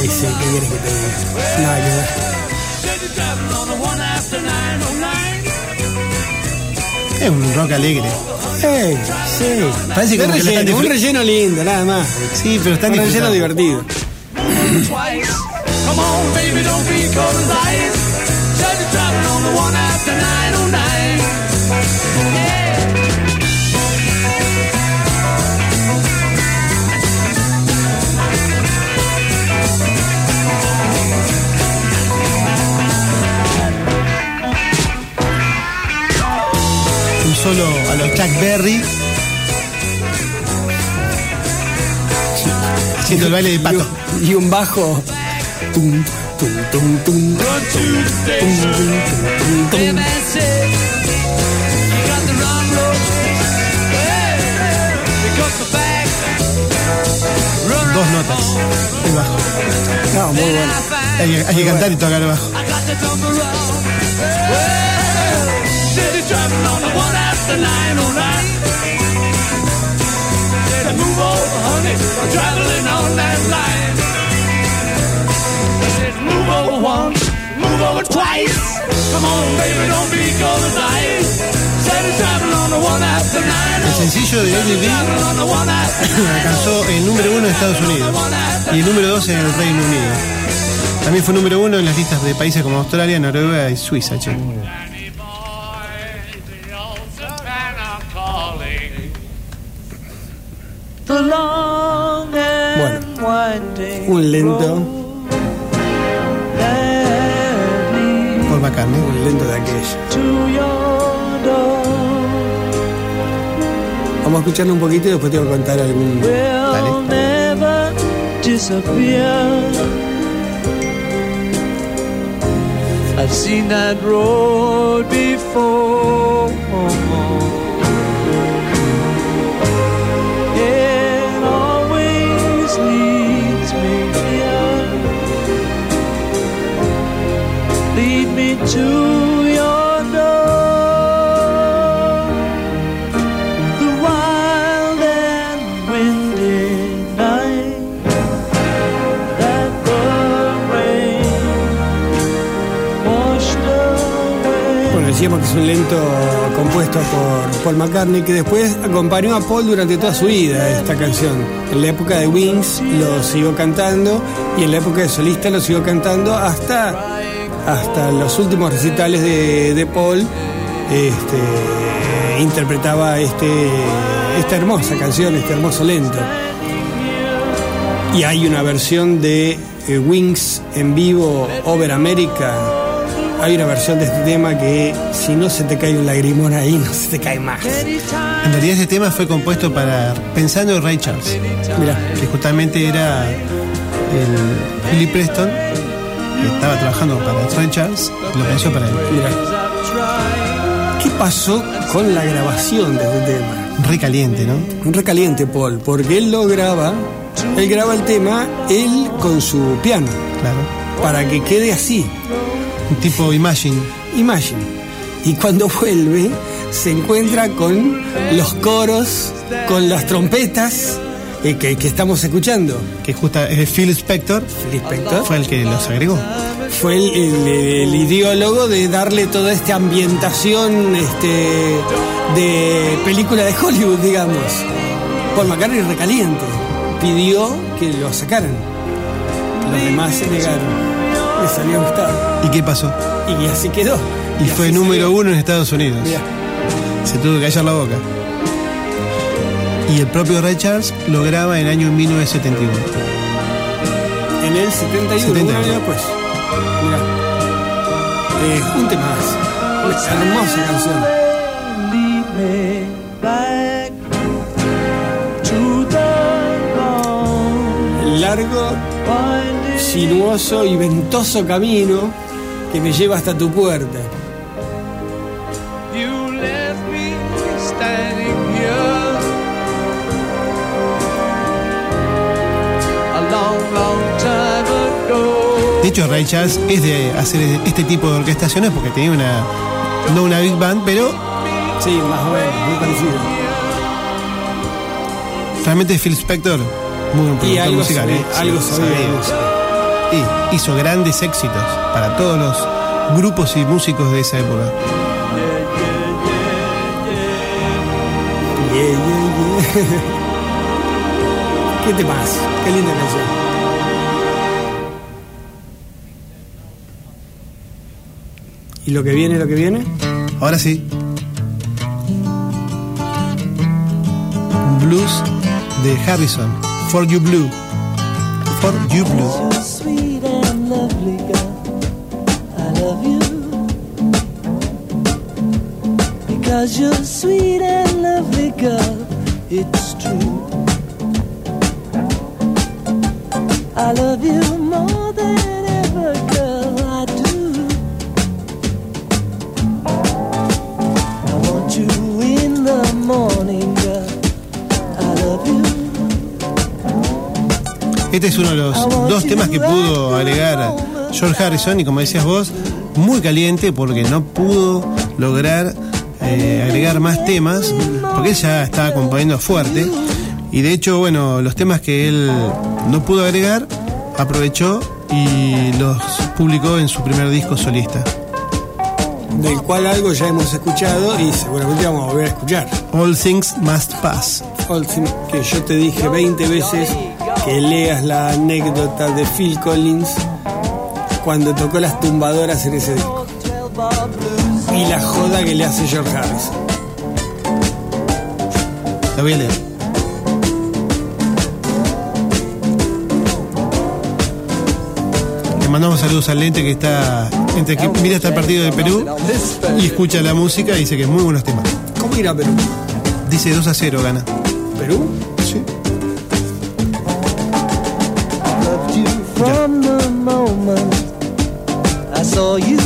S4: ¿qué quieres que te diga? Nada que ver.
S3: Es un rock alegre.
S4: Eh, sí.
S3: Parece como que lo están
S4: relleno, un relleno lindo, nada más.
S3: Sí, pero están
S4: un relleno divertido.
S3: Solo a los Chuck Berry. Haciendo el baile de pato.
S4: Y un bajo. Tum, tum, tum, tum. Tum,
S3: Dos notas. El bajo.
S4: No, muy bueno.
S3: Hay, que- hay que cantar y tocar el bajo.
S5: The number wrong. Well, city traveling on the one after 909. Said, move over, honey, I'm traveling on that line. I said, move over once, move over twice. Come on, baby, don't be cold as ice. Said, traveling on the one after
S3: El
S5: 909.
S3: sencillo de alcanzó el número uno en Estados Unidos y el número dos en el Reino Unido. También fue número uno en las listas de países como Australia, Noruega y Suiza. che.
S4: Un lento,
S3: Paul McCartney.
S4: un lento de aquello. Vamos a escucharlo un poquito y después te voy a contar algún.
S8: I've seen that road before.
S4: Decíamos que es un lento compuesto por Paul McCartney, que después acompañó a Paul durante toda su vida esta canción. En la época de Wings lo siguió cantando y en la época de solista lo siguió cantando hasta, hasta los últimos recitales de, de Paul. Este, interpretaba este, esta hermosa canción, este hermoso lento. Y hay una versión de eh, Wings en vivo Over America. Hay una versión de este tema que si no se te cae un lagrimón ahí, no se te cae más.
S3: En realidad este tema fue compuesto para pensando en Ray Charles,
S4: Mira,
S3: que justamente era el Billy Preston, que estaba trabajando para Ray Charles, lo pensó para él.
S4: mira. ¿Qué pasó con la grabación de este tema?
S3: Re caliente, ¿no?
S4: Un recaliente, Paul, porque él lo graba, él graba el tema, él con su piano,
S3: Claro.
S4: para que quede así.
S3: Un tipo Imagine.
S4: Imagine. Y cuando vuelve, se encuentra con los coros, con las trompetas eh, que, que estamos escuchando.
S3: que justa, eh, Phil Spector
S4: Phil Spector.
S3: fue el que los agregó.
S4: fue el, el- el ideólogo de darle toda esta ambientación este, de película de Hollywood, digamos. Paul McCartney recaliente pidió que lo sacaran. Los demás se negaron. Les salió a gustar.
S3: ¿Y qué pasó?
S4: Y así quedó.
S3: Y fue
S4: así
S3: número
S4: salió.
S3: uno en Estados Unidos.
S4: Mirá.
S3: Se tuvo que callar la boca. Y el propio Ray Charles lo graba en el año 1971.
S4: En el 71,
S3: 71.
S4: un año después. Mirá. Eh, un tema más. Hermosa canción.
S8: Long
S4: Largo, sinuoso y ventoso camino que me lleva hasta tu puerta.
S3: Hecho, Ray Charles es de hacer este tipo de orquestaciones porque tenía una. No una big band, pero
S4: Sí, más o menos, muy parecido.
S3: realmente Phil Spector, muy buen productor
S4: algo
S3: musical.
S4: sabía,
S3: ¿eh?
S4: Algo sabía
S3: sabía. Y hizo grandes éxitos para todos los grupos y músicos de esa época.
S4: Yeah, yeah, yeah. ¿Qué te pasa? Qué linda canción. ¿Y lo que viene, lo que viene?
S3: Ahora sí. Blues de Harrison. For You Blue. For You Blue.
S8: You're sweet and lovely girl. I love you. Because you're sweet and lovely girl. It's true. I love you more than ever,
S3: Este es uno de los dos temas que pudo agregar George Harrison y como decías vos, muy caliente porque no pudo lograr eh, agregar más temas porque él ya estaba componiendo fuerte y de hecho, bueno, los temas que él no pudo agregar, aprovechó y los publicó en su primer disco solista.
S4: Del cual algo ya hemos escuchado y seguramente vamos a volver a escuchar.
S3: All Things Must Pass.
S4: All Things, que yo te dije 20 veces que leas la anécdota de Phil Collins cuando tocó las tumbadoras en ese disco. Y la joda que le hace George Harrison.
S3: La voy a leer. Le mandamos saludos al lente que está entre que mira hasta el partido de Perú y escucha la música y dice que es muy buenos temas.
S4: ¿Cómo irá Perú?
S3: Dice 2 a 0 gana.
S4: ¿Perú?
S8: Saw you.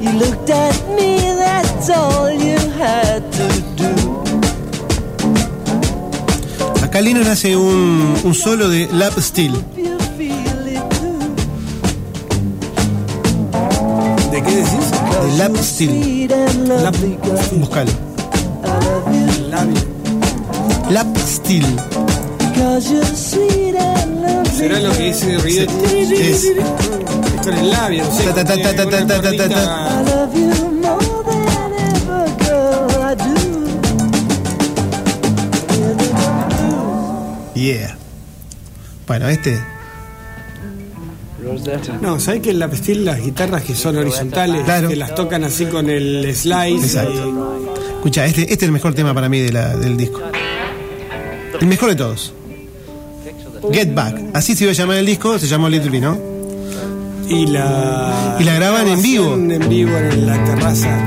S8: You looked at me, that's all you had to do.
S3: Acá Lennon hace un, un solo de lap steel.
S4: ¿De qué decís?
S3: De lap steel.
S8: Sweet and girl,
S3: Buscalo.
S8: I love you.
S4: Labio.
S3: Lap steel.
S4: ¿Será lo que dice Río?
S3: Es-
S4: Con el labio, no sé.
S3: Ta, ta, ta, ta, ta, ta, ta, ta. Yeah. Bueno, este.
S4: No, ¿sabes que en la Pestil las guitarras que son horizontales,
S3: Claro.
S4: que las tocan así con el slice?
S3: Exacto. Escucha, este, este es el mejor tema para mí de la- del disco. El mejor de todos. Get Back. Así se iba a llamar el disco, se llamó Little Big, ¿no?
S4: Y, la.
S3: Y la graban en vivo.
S4: En vivo en la terraza.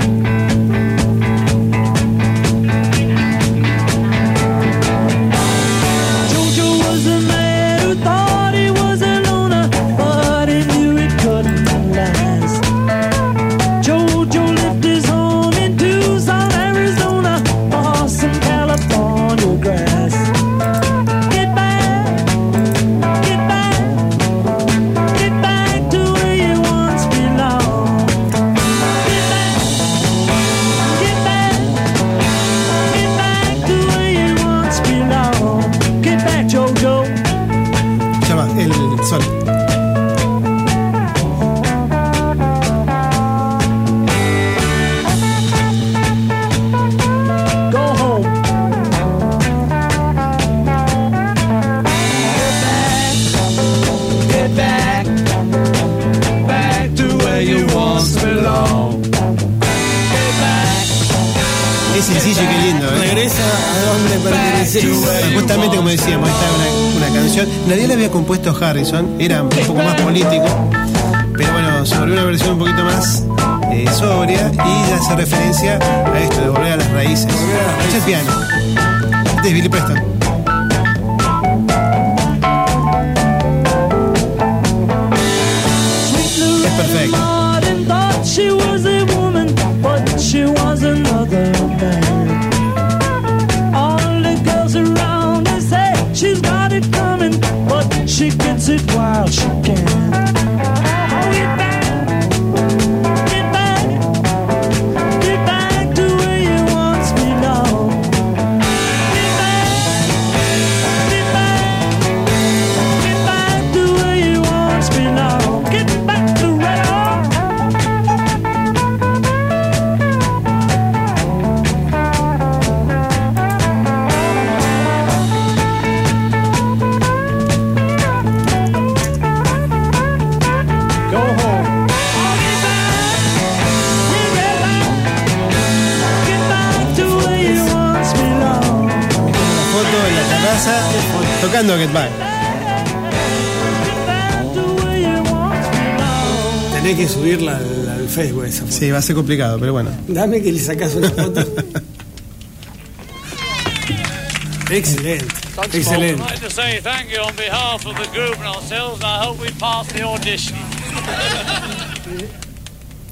S3: Era un poco más político, pero bueno, sobre una versión un poquito más eh, sobria y hace referencia a esto de volver a las raíces. Escucha el piano. Este es Billy Preston. Tocando Get Back.
S4: Tenés que subirla al, al Facebook esa foto.
S3: Sí, va a ser complicado, pero bueno.
S4: Dame que le sacas una foto. Excelente, excelente.
S7: I'd like to say thank you on behalf of the group and ourselves, and I hope we pass the audition.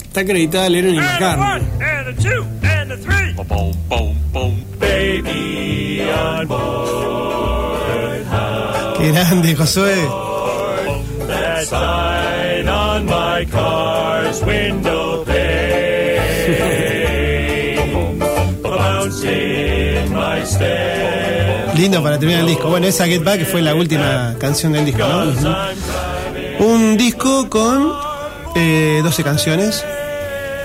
S4: Está acreditada Lennon y McCartney.
S7: and a two, and a three. Boom, boom, boom, baby on board.
S3: Grande, Josué. Lindo para terminar el disco. Bueno, esa Get Back fue la última canción del disco, ¿no? Un disco con eh, 12 canciones.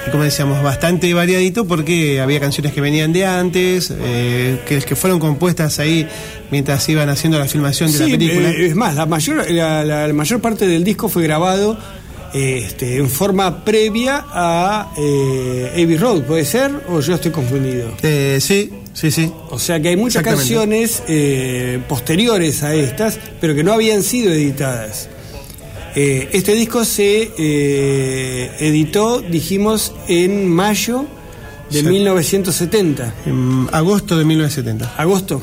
S3: Y como decíamos, bastante variadito porque había canciones que venían de antes, eh, que, que fueron compuestas ahí mientras iban haciendo la filmación de la película.
S4: eh, es más, la mayor, la, la- la mayor parte del disco fue grabado este, en forma previa a eh, Abbey Road, ¿puede ser? ¿O yo estoy confundido?
S3: Eh, sí, sí, sí.
S4: O sea que hay muchas canciones eh, posteriores a estas, pero que no habían sido editadas. Eh, este disco se eh, editó, dijimos, en mayo de
S3: Sí.
S4: 1970.
S3: En agosto de 1970.
S4: ¿Agosto?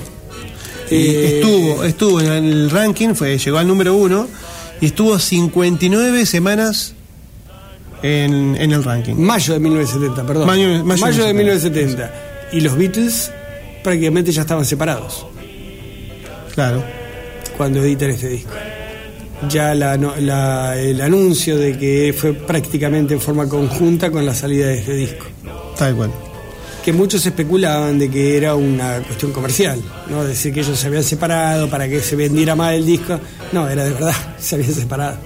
S4: Eh,
S3: estuvo, estuvo en el ranking, fue, llegó al número uno y estuvo 59 semanas en, en el ranking.
S4: Mayo de 1970, perdón.
S3: Mayo- mayo de
S4: de 1970. Y los Beatles prácticamente ya estaban separados
S3: Claro.
S4: cuando editan este disco. Ya la, la- el anuncio de que fue prácticamente en forma conjunta con la salida de este disco.
S3: Tal cual.
S4: Que muchos especulaban de que era una cuestión comercial, ¿no? Decir que ellos se habían separado para que se vendiera más el disco. No, era de verdad, se habían separado.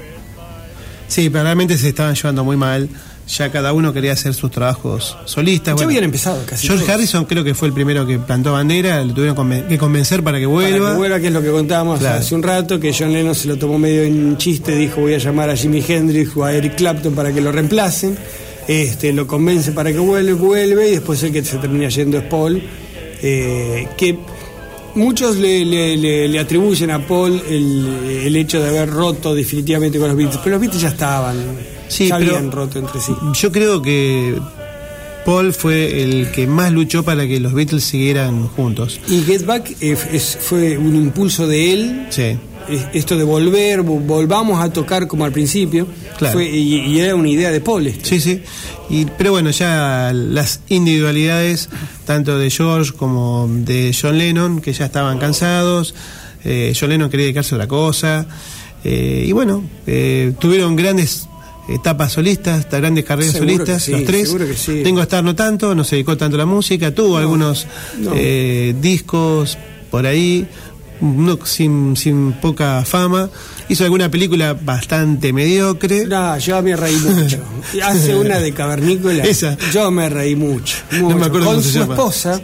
S3: Sí, pero realmente se estaban llevando muy mal. Ya cada uno quería hacer sus trabajos solistas.
S4: Ya habían empezado casi
S3: George
S4: todos.
S3: Harrison creo que fue el primero que plantó bandera, lo tuvieron conven- que convencer para que vuelva.
S4: Para que vuelva, que es lo que contábamos
S3: Claro.
S4: hace un rato, que John Lennon se lo tomó medio en chiste, dijo voy a llamar a Jimi Hendrix o a Eric Clapton para que lo reemplacen. Este, lo convence para que vuelva, vuelve y después el que se termina yendo es Paul. eh, que muchos le, le- le- le atribuyen a Paul el, el hecho de haber roto definitivamente con los Beatles, pero los Beatles ya estaban,
S3: Sí,
S4: ya
S3: pero-
S4: habían roto entre sí.
S3: Yo creo que Paul fue el que más luchó para que los Beatles siguieran juntos.
S4: Y Get Back es- fue un impulso de él
S3: Sí.
S4: es- esto de volver, vo- volvamos a tocar como al principio,
S3: Claro.
S4: fue- y, y era una idea de Paul.
S3: Sí, sí. Y, pero bueno, ya las individualidades, tanto de George como de John Lennon, que ya estaban cansados, eh, John Lennon quería dedicarse a otra cosa, eh, y bueno, eh, tuvieron grandes etapas solistas, ta- grandes carreras
S4: Seguro
S3: solistas,
S4: sí,
S3: los tres.
S4: sí.
S3: Tengo Star no tanto, no se dedicó tanto a la música, tuvo algunos
S4: no.
S3: eh, discos por ahí, no, sin, sin poca fama. Hizo alguna película bastante mediocre.
S4: No, yo me reí mucho. Hace una de cavernícola.
S3: Esa.
S4: Yo me reí mucho.
S3: No me
S4: mucho.
S3: acuerdo
S4: Con
S3: cómo se
S4: su
S3: llama.
S4: esposa.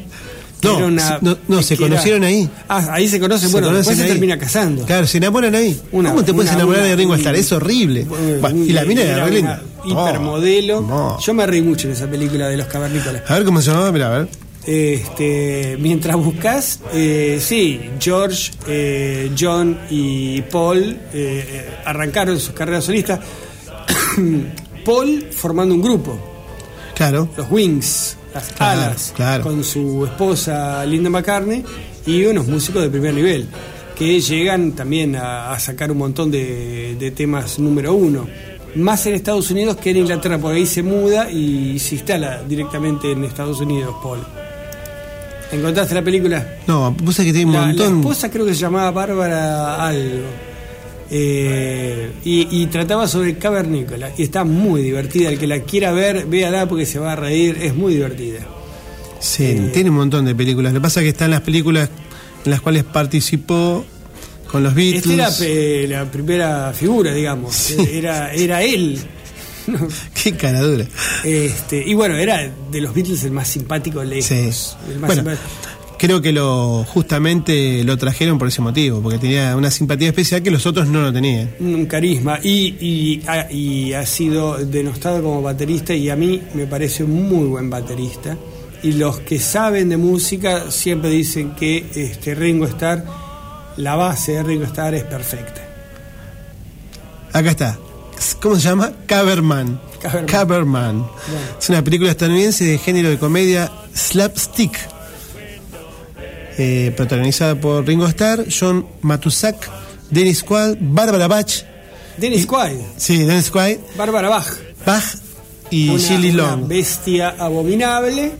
S3: No,
S4: una-
S3: no, no, se
S4: era-
S3: conocieron ahí.
S4: Ah, ahí se conocen. bueno,
S3: conocen
S4: después se termina casando.
S3: Claro, se enamoran ahí.
S4: Una-
S3: ¿Cómo te puedes enamorar de Ringo Starr? Es horrible. Bah, y la mina
S4: era
S3: re linda.
S4: hipermodelo.
S3: No.
S4: Yo me reí mucho en esa película de los cavernícolas.
S3: A ver cómo se llamaba, mira, a ver.
S4: Este, mientras buscas, eh, sí, George, eh, John y Paul eh, arrancaron sus carreras solistas. Paul formando un grupo,
S3: Claro.
S4: los Wings, las
S3: Claro,
S4: alas,
S3: claro.
S4: con su esposa Linda McCartney y unos músicos de primer nivel que llegan también a, a sacar un montón de, de temas número uno. Más en Estados Unidos que en Inglaterra, porque ahí se muda y se instala directamente en Estados Unidos, Paul. ¿Encontraste la película?
S3: No, vos sabés que tiene un
S4: La, la
S3: montón.
S4: esposa creo que se llamaba Bárbara algo. Eh, y, y trataba sobre Cavernícola. Y está muy divertida. El que la quiera ver, véala porque se va a reír. Es muy divertida.
S3: Sí, tiene un montón de películas. Lo que pasa es que están las películas en las cuales participó con los Beatles.
S4: Esta era la primera figura, digamos. Era, era él.
S3: Qué cara dura.
S4: Este, y bueno, era de los Beatles el más simpático lejos.
S3: Sí.
S4: El más
S3: Bueno,
S4: simpático.
S3: Creo que lo justamente lo trajeron por ese motivo, porque tenía una simpatía especial que los otros no lo tenían.
S4: un carisma y, y, ha, y ha sido denostado como baterista y a mí me parece un muy buen baterista y los que saben de música siempre dicen que este Ringo Starr la base de Ringo Starr es perfecta
S3: Acá está. ¿Cómo se llama? Caberman.
S4: Caberman.
S3: Caberman. Es una película estadounidense de género de comedia slapstick. Eh, protagonizada por Ringo Starr, John Matusak, Dennis Quaid, Barbara Bach.
S4: Dennis Quaid.
S3: Sí, Dennis Quaid,
S4: Bárbara Bach.
S3: Bach y
S4: una, una
S3: Long.
S4: bestia abominable.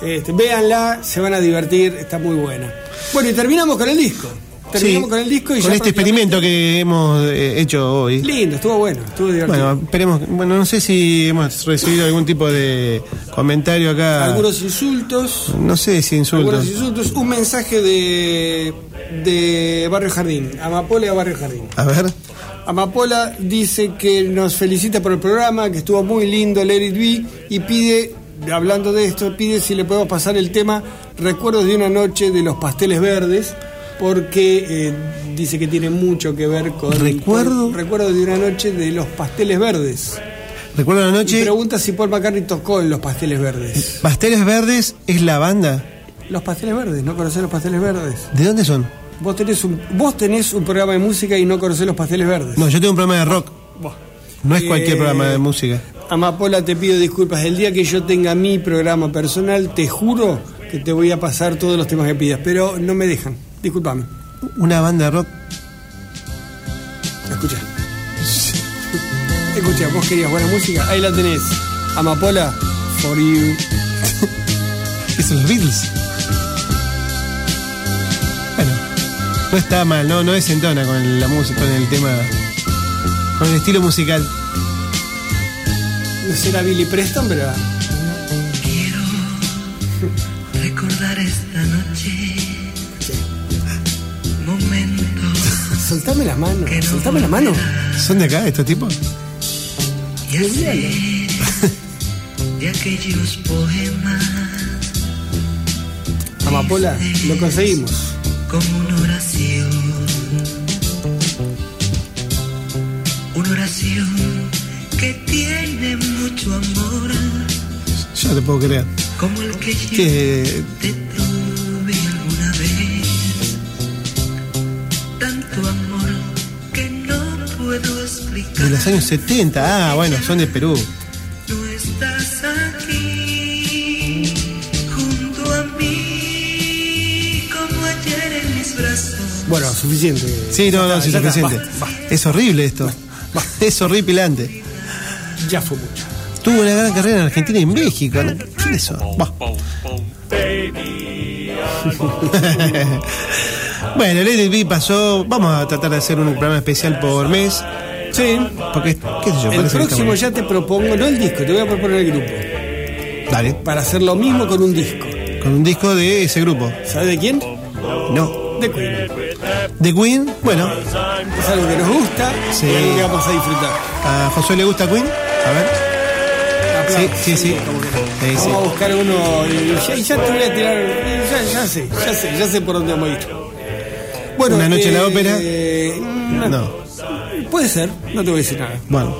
S4: Este, véanla se van a divertir está muy buena. Bueno y terminamos con el disco terminamos
S3: Sí,
S4: con el disco y
S3: con
S4: ya
S3: este experimento que hemos eh, hecho hoy.
S4: lindo estuvo bueno estuvo divertido
S3: Bueno, esperemos. Bueno, no sé si hemos recibido algún tipo de comentario acá.
S4: algunos insultos
S3: No sé si insultos.
S4: Algunos insultos. Un mensaje de, de Barrio Jardín. Amapola a Barrio Jardín.
S3: A ver.
S4: Amapola dice que nos felicita por el programa, que estuvo muy lindo Let It Be y pide, hablando de esto, pide si le podemos pasar el tema Recuerdos de una noche de los pasteles verdes, porque eh, dice que tiene mucho que ver con...
S3: ¿Recuerdo?
S4: con Recuerdos de una noche de los pasteles verdes.
S3: Recuerdo la
S4: Y
S3: noche.
S4: pregunta si Paul McCartney tocó en los pasteles verdes.
S3: Pasteles Verdes es la banda.
S4: Los pasteles verdes, ¿no conocés los pasteles verdes?
S3: ¿De dónde son?
S4: Vos tenés un, vos tenés un programa de música y no conocés los pasteles verdes.
S3: No, yo tengo un programa de rock. No es cualquier
S4: Eh,
S3: programa de música.
S4: Amapola, te pido disculpas. El día que yo tenga mi programa personal, te juro que te voy a pasar todos los temas que pidas, pero no me dejan. Disculpame.
S3: Una banda de rock.
S4: Escucha. Escucha, vos querías buena música. Ahí la tenés. Amapola, for you.
S3: ¿Qué son los Beatles? Bueno, no está mal, no, no desentona con la música, con el tema, con el estilo musical.
S4: No será Billy Preston, pero. Soltame las manos. Soltame la mano.
S3: ¿Son de acá estos tipos?
S8: y hacer de aquellos poemas
S4: Amapola, lo conseguimos.
S8: como una oración. Una oración que tiene mucho amor,
S3: Yo te puedo creer.
S8: como el que yo
S3: Que de los años 70, ah, bueno, son de Perú.
S8: No estás aquí junto a mí como ayer en mis brazos.
S4: Bueno, suficiente.
S3: Sí, no, no, sí, suficiente. Es horrible esto. Es horripilante.
S4: Ya fue mucho.
S3: Tuvo una gran carrera en Argentina y en México. ¿no? ¿Qué es eso? Bah. bueno, el LB pasó. Vamos a tratar de hacer un programa especial por mes.
S4: Sí.
S3: Porque, qué sé yo,
S4: El próximo ya te propongo, no el disco, te voy a proponer el grupo.
S3: Dale.
S4: Para hacer lo mismo con un disco.
S3: Con un disco de ese grupo.
S4: ¿Sabes de quién?
S3: No.
S4: De Queen.
S3: The Queen, bueno,
S4: Es algo que nos gusta
S3: Sí.
S4: y algo que vamos a disfrutar.
S3: a Josué le gusta Queen. A ver. Sí, sí, sí. Sí.
S4: Vamos a buscar uno y ya, y ya te voy a tirar. Ya, ya sé, ya sé, ya sé por dónde vamos a ir. Bueno,
S3: Una noche en la ópera.
S4: eh,
S3: No.
S4: Puede ser, no te voy a decir nada.
S3: Bueno.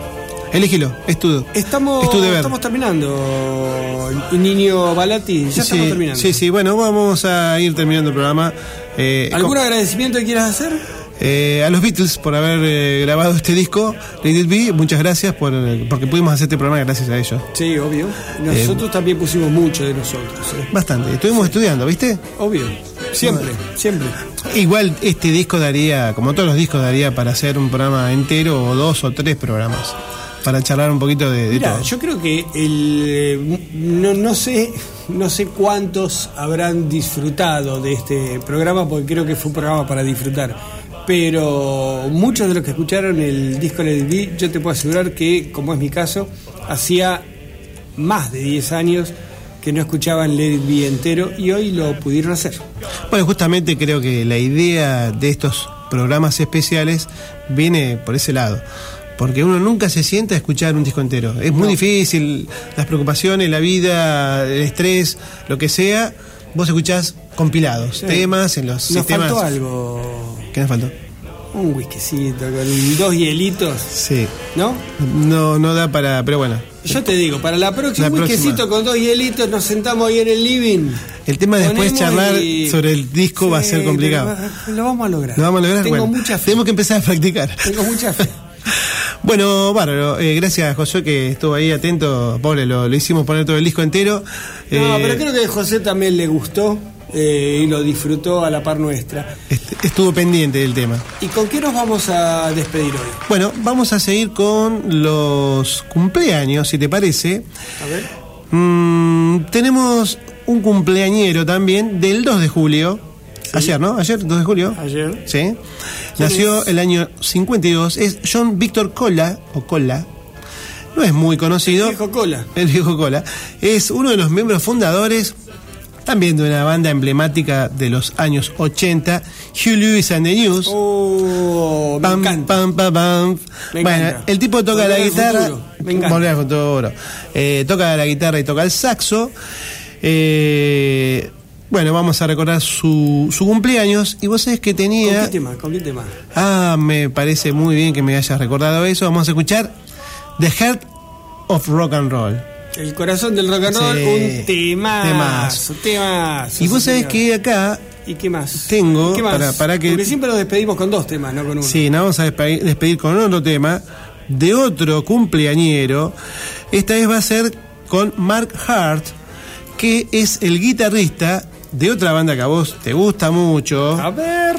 S3: Elegilo, es tu,
S4: Estamos,
S3: es tu deber.
S4: estamos terminando, Niño Balati. Ya
S3: sí,
S4: estamos terminando.
S3: sí, sí, bueno, vamos a ir terminando el programa. Eh,
S4: ¿Algún
S3: con-
S4: agradecimiento que quieras hacer?
S3: eh, a los Beatles por haber eh, grabado este disco, It Be, muchas gracias por, porque pudimos hacer este programa gracias a ellos.
S4: Sí, obvio. Nosotros también pusimos mucho de nosotros. ¿eh?
S3: Bastante, estuvimos estudiando, ¿viste?
S4: Obvio. Siempre, siempre.
S3: Igual este disco daría, como todos los discos, daría para hacer un programa entero o dos o tres programas. Para charlar un poquito de, de todo.
S4: yo creo que el eh, no, no sé no sé cuántos habrán disfrutado de este programa porque creo que fue un programa para disfrutar. Pero muchos de los que escucharon el disco It Be, yo te puedo asegurar que, como es mi caso, hacía más de 10 años que no escuchaban Let It Be entero y hoy lo pudieron hacer.
S3: Bueno, justamente creo que la idea de estos programas especiales viene por ese lado. Porque uno nunca se sienta a escuchar un disco entero. Es muy difícil, las preocupaciones, la vida, el estrés, lo que sea, vos escuchás compilados,
S4: Sí.
S3: temas en los
S4: Nos
S3: sistemas.
S4: faltó algo,
S3: ¿Qué nos faltó?
S4: Un whiskycito con dos hielitos,
S3: Sí.
S4: ¿no?
S3: No, no da para. Pero bueno.
S4: Yo te digo, para la próxima,
S3: La
S4: un whiskycito con dos hielitos, nos sentamos ahí en el living.
S3: El tema de después charlar
S4: y-
S3: sobre el disco va a ser complicado.
S4: Lo vamos a lograr.
S3: ¿Lo vamos a lograr?
S4: Tengo
S3: Bueno,
S4: mucha fe.
S3: Tenemos que empezar a practicar.
S4: Tengo mucha fe.
S3: Bueno, bárbaro. Eh, gracias, José, que estuvo ahí atento. Pobre, lo, lo hicimos poner todo el disco entero.
S4: No,
S3: Eh,
S4: pero creo que a José también le gustó eh, y lo disfrutó a la par nuestra.
S3: est- estuvo pendiente del tema.
S4: ¿Y con qué nos vamos a despedir hoy?
S3: Bueno, vamos a seguir con los cumpleaños, si te parece.
S4: A ver.
S3: Mm, tenemos un cumpleañero también del 2 de julio. Ayer, ¿no? Ayer, 2 de julio.
S4: Ayer.
S3: Sí. Nació el año 52. Es John Víctor Cola, o Cola. No es muy conocido.
S4: Viejo Cola.
S3: El viejo Cola. Es uno de los miembros fundadores también de una banda emblemática de los años 80, Hugh Lewis and the News.
S4: Oh, me
S3: Pam,
S4: encanta.
S3: pam, pam, pam.
S4: Me
S3: Bueno,
S4: encanta.
S3: el tipo toca
S4: Volver
S3: la guitarra.
S4: Me encanta.
S3: Al futuro. Eh, toca la guitarra y toca el saxo. Eh, bueno, vamos a recordar su, su cumpleaños. Y vos sabés que
S4: ¿Con
S3: tenía.
S4: qué tema? ¿Con qué tema?
S3: Ah, me parece muy bien que me hayas recordado eso. Vamos a escuchar The Heart of Rock and Roll.
S4: El corazón del rock and roll,
S3: Sí.
S4: un temazo.
S3: Temazo.
S4: Temazo.
S3: Y vos sabés que acá.
S4: ¿Y qué más?
S3: Tengo,
S4: ¿Y qué más?
S3: para- para que-
S4: Porque siempre nos despedimos con dos temas, no con uno.
S3: Sí, nos vamos a despedir, despedir con otro tema de otro cumpleañero. Esta vez va a ser con Mark Hart, que es el guitarrista de otra banda que a vos te gusta mucho,
S4: A ver.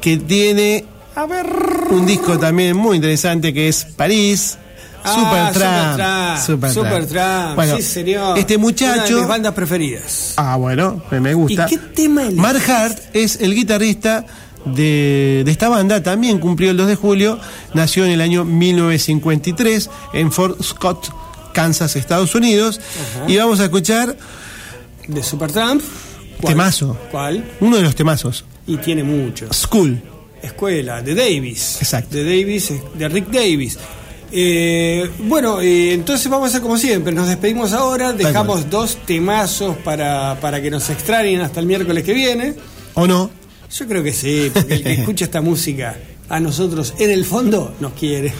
S3: que tiene
S4: A ver.
S3: un disco también muy interesante que es París.
S4: Ah,
S3: Supertramp.
S4: Supertramp. Supertramp.
S3: Bueno,
S4: sí, señor.
S3: este
S4: Una de
S3: muchacho.
S4: mis bandas preferidas.
S3: Ah, bueno, me- me gusta.
S4: ¿Y qué tema elegiste?
S3: Mark Hart es el guitarrista de, de esta banda, también cumplió el 2 de julio, nació en el año 1953 en Fort Scott, Kansas, Estados Unidos.
S4: Ajá.
S3: Y vamos a escuchar
S4: ¿De Supertramp? ¿Cuál?
S3: Temazo.
S4: ¿Cuál?
S3: uno de los temazos,
S4: Y tiene muchos.
S3: School.
S4: Escuela, de Davis.
S3: Exacto.
S4: De Davis, de Rick Davis. Eh, bueno, eh, entonces vamos a hacer como siempre, nos despedimos ahora, dejamos dos temazos para, para que nos extrañen hasta el miércoles que viene.
S3: ¿O no?
S4: Yo creo que sí, porque el que escucha esta música a nosotros en el fondo nos quiere.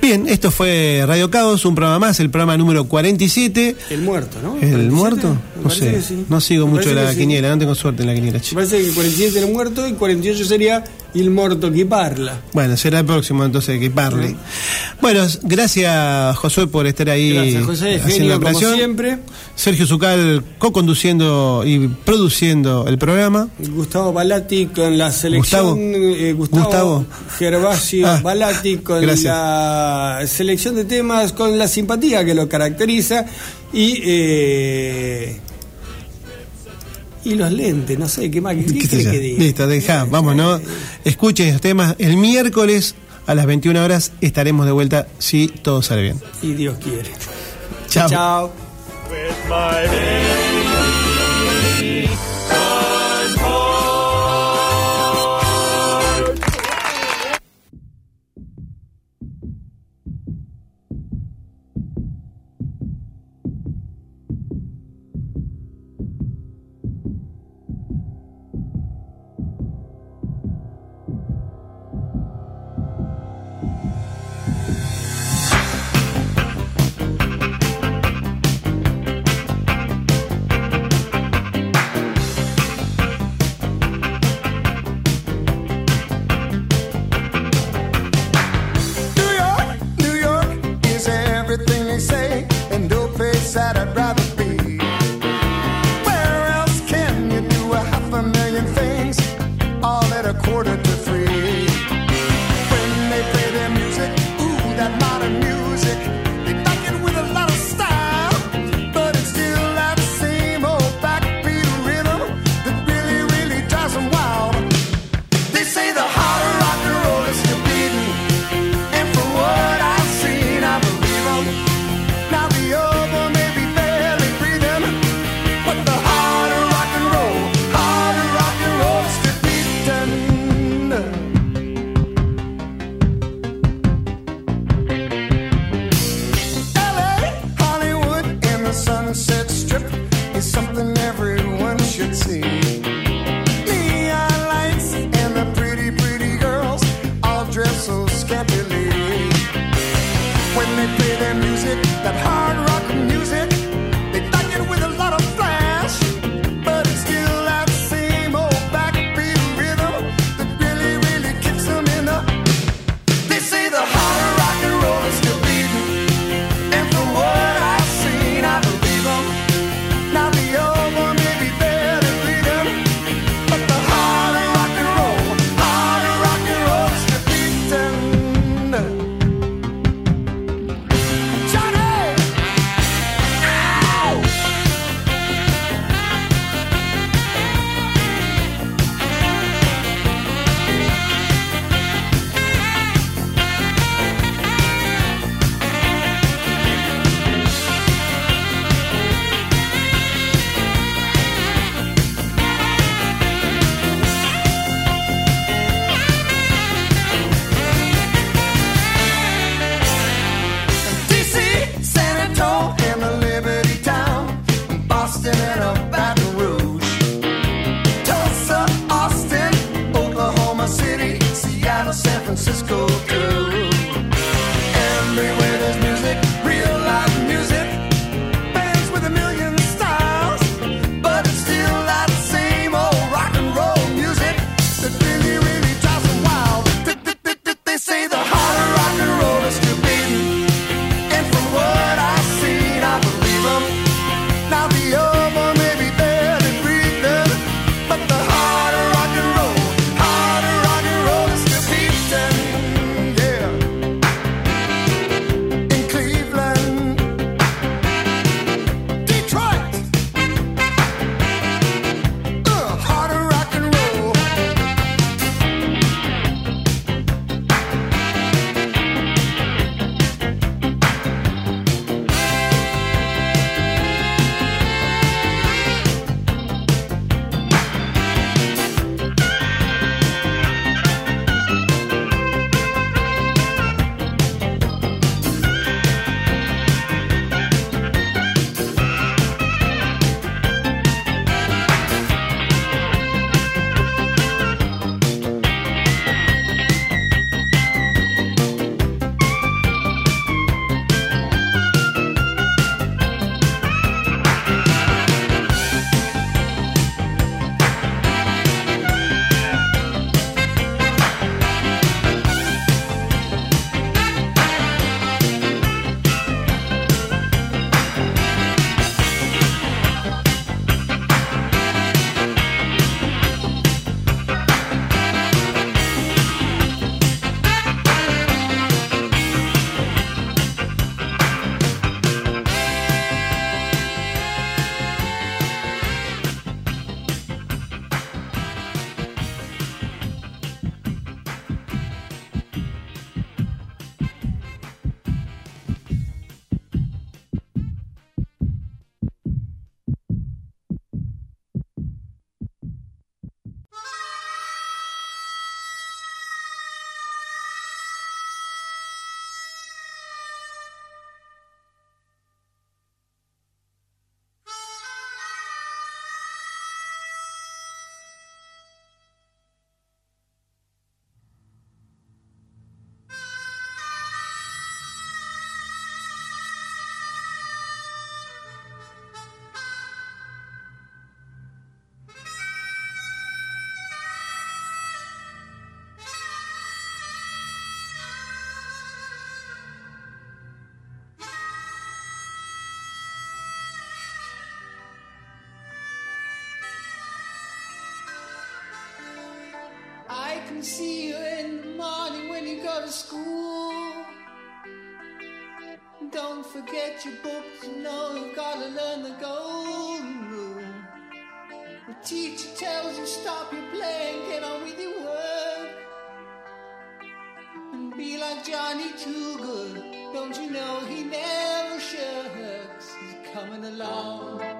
S3: Bien, esto fue Radio Caos, un programa más, el programa número 47.
S4: El muerto, ¿no?
S3: ¿El
S4: 47?
S3: muerto? No sé,
S4: sí.
S3: no sigo
S4: Me
S3: mucho la
S4: sí.
S3: quiniela, no tengo suerte en la quiniela. che.
S4: Me parece que el 47 era el muerto y 48 sería el muerto que parla.
S3: Bueno, será el próximo entonces que parle. Bueno, gracias Josué por estar ahí
S4: Gracias, José, genio
S3: la
S4: como siempre.
S3: Sergio Zucal co-conduciendo y produciendo el programa.
S4: Gustavo Balati con la
S3: Gustavo.
S4: selección. eh, Gustavo,
S3: Gustavo.
S4: Gervasio
S3: Ah,
S4: Balati con
S3: gracias.
S4: la selección de temas, con la simpatía que lo caracteriza y. eh, y los lentes, no sé, ¿qué más? ¿Qué,
S3: ¿Qué
S4: que diga?
S3: Listo, deja, vámonos. Escuchen los temas. El miércoles a las 21 horas estaremos de vuelta si todo sale bien.
S4: Y Dios quiere.
S3: Chao.
S4: Chao.
S8: Can see you in the morning when you go to school. Don't forget your books, you know you've gotta learn the golden rule. The teacher tells you stop your playing, get on with your work. And be like Johnny Too Good. Don't you know he never shirks? He's coming along.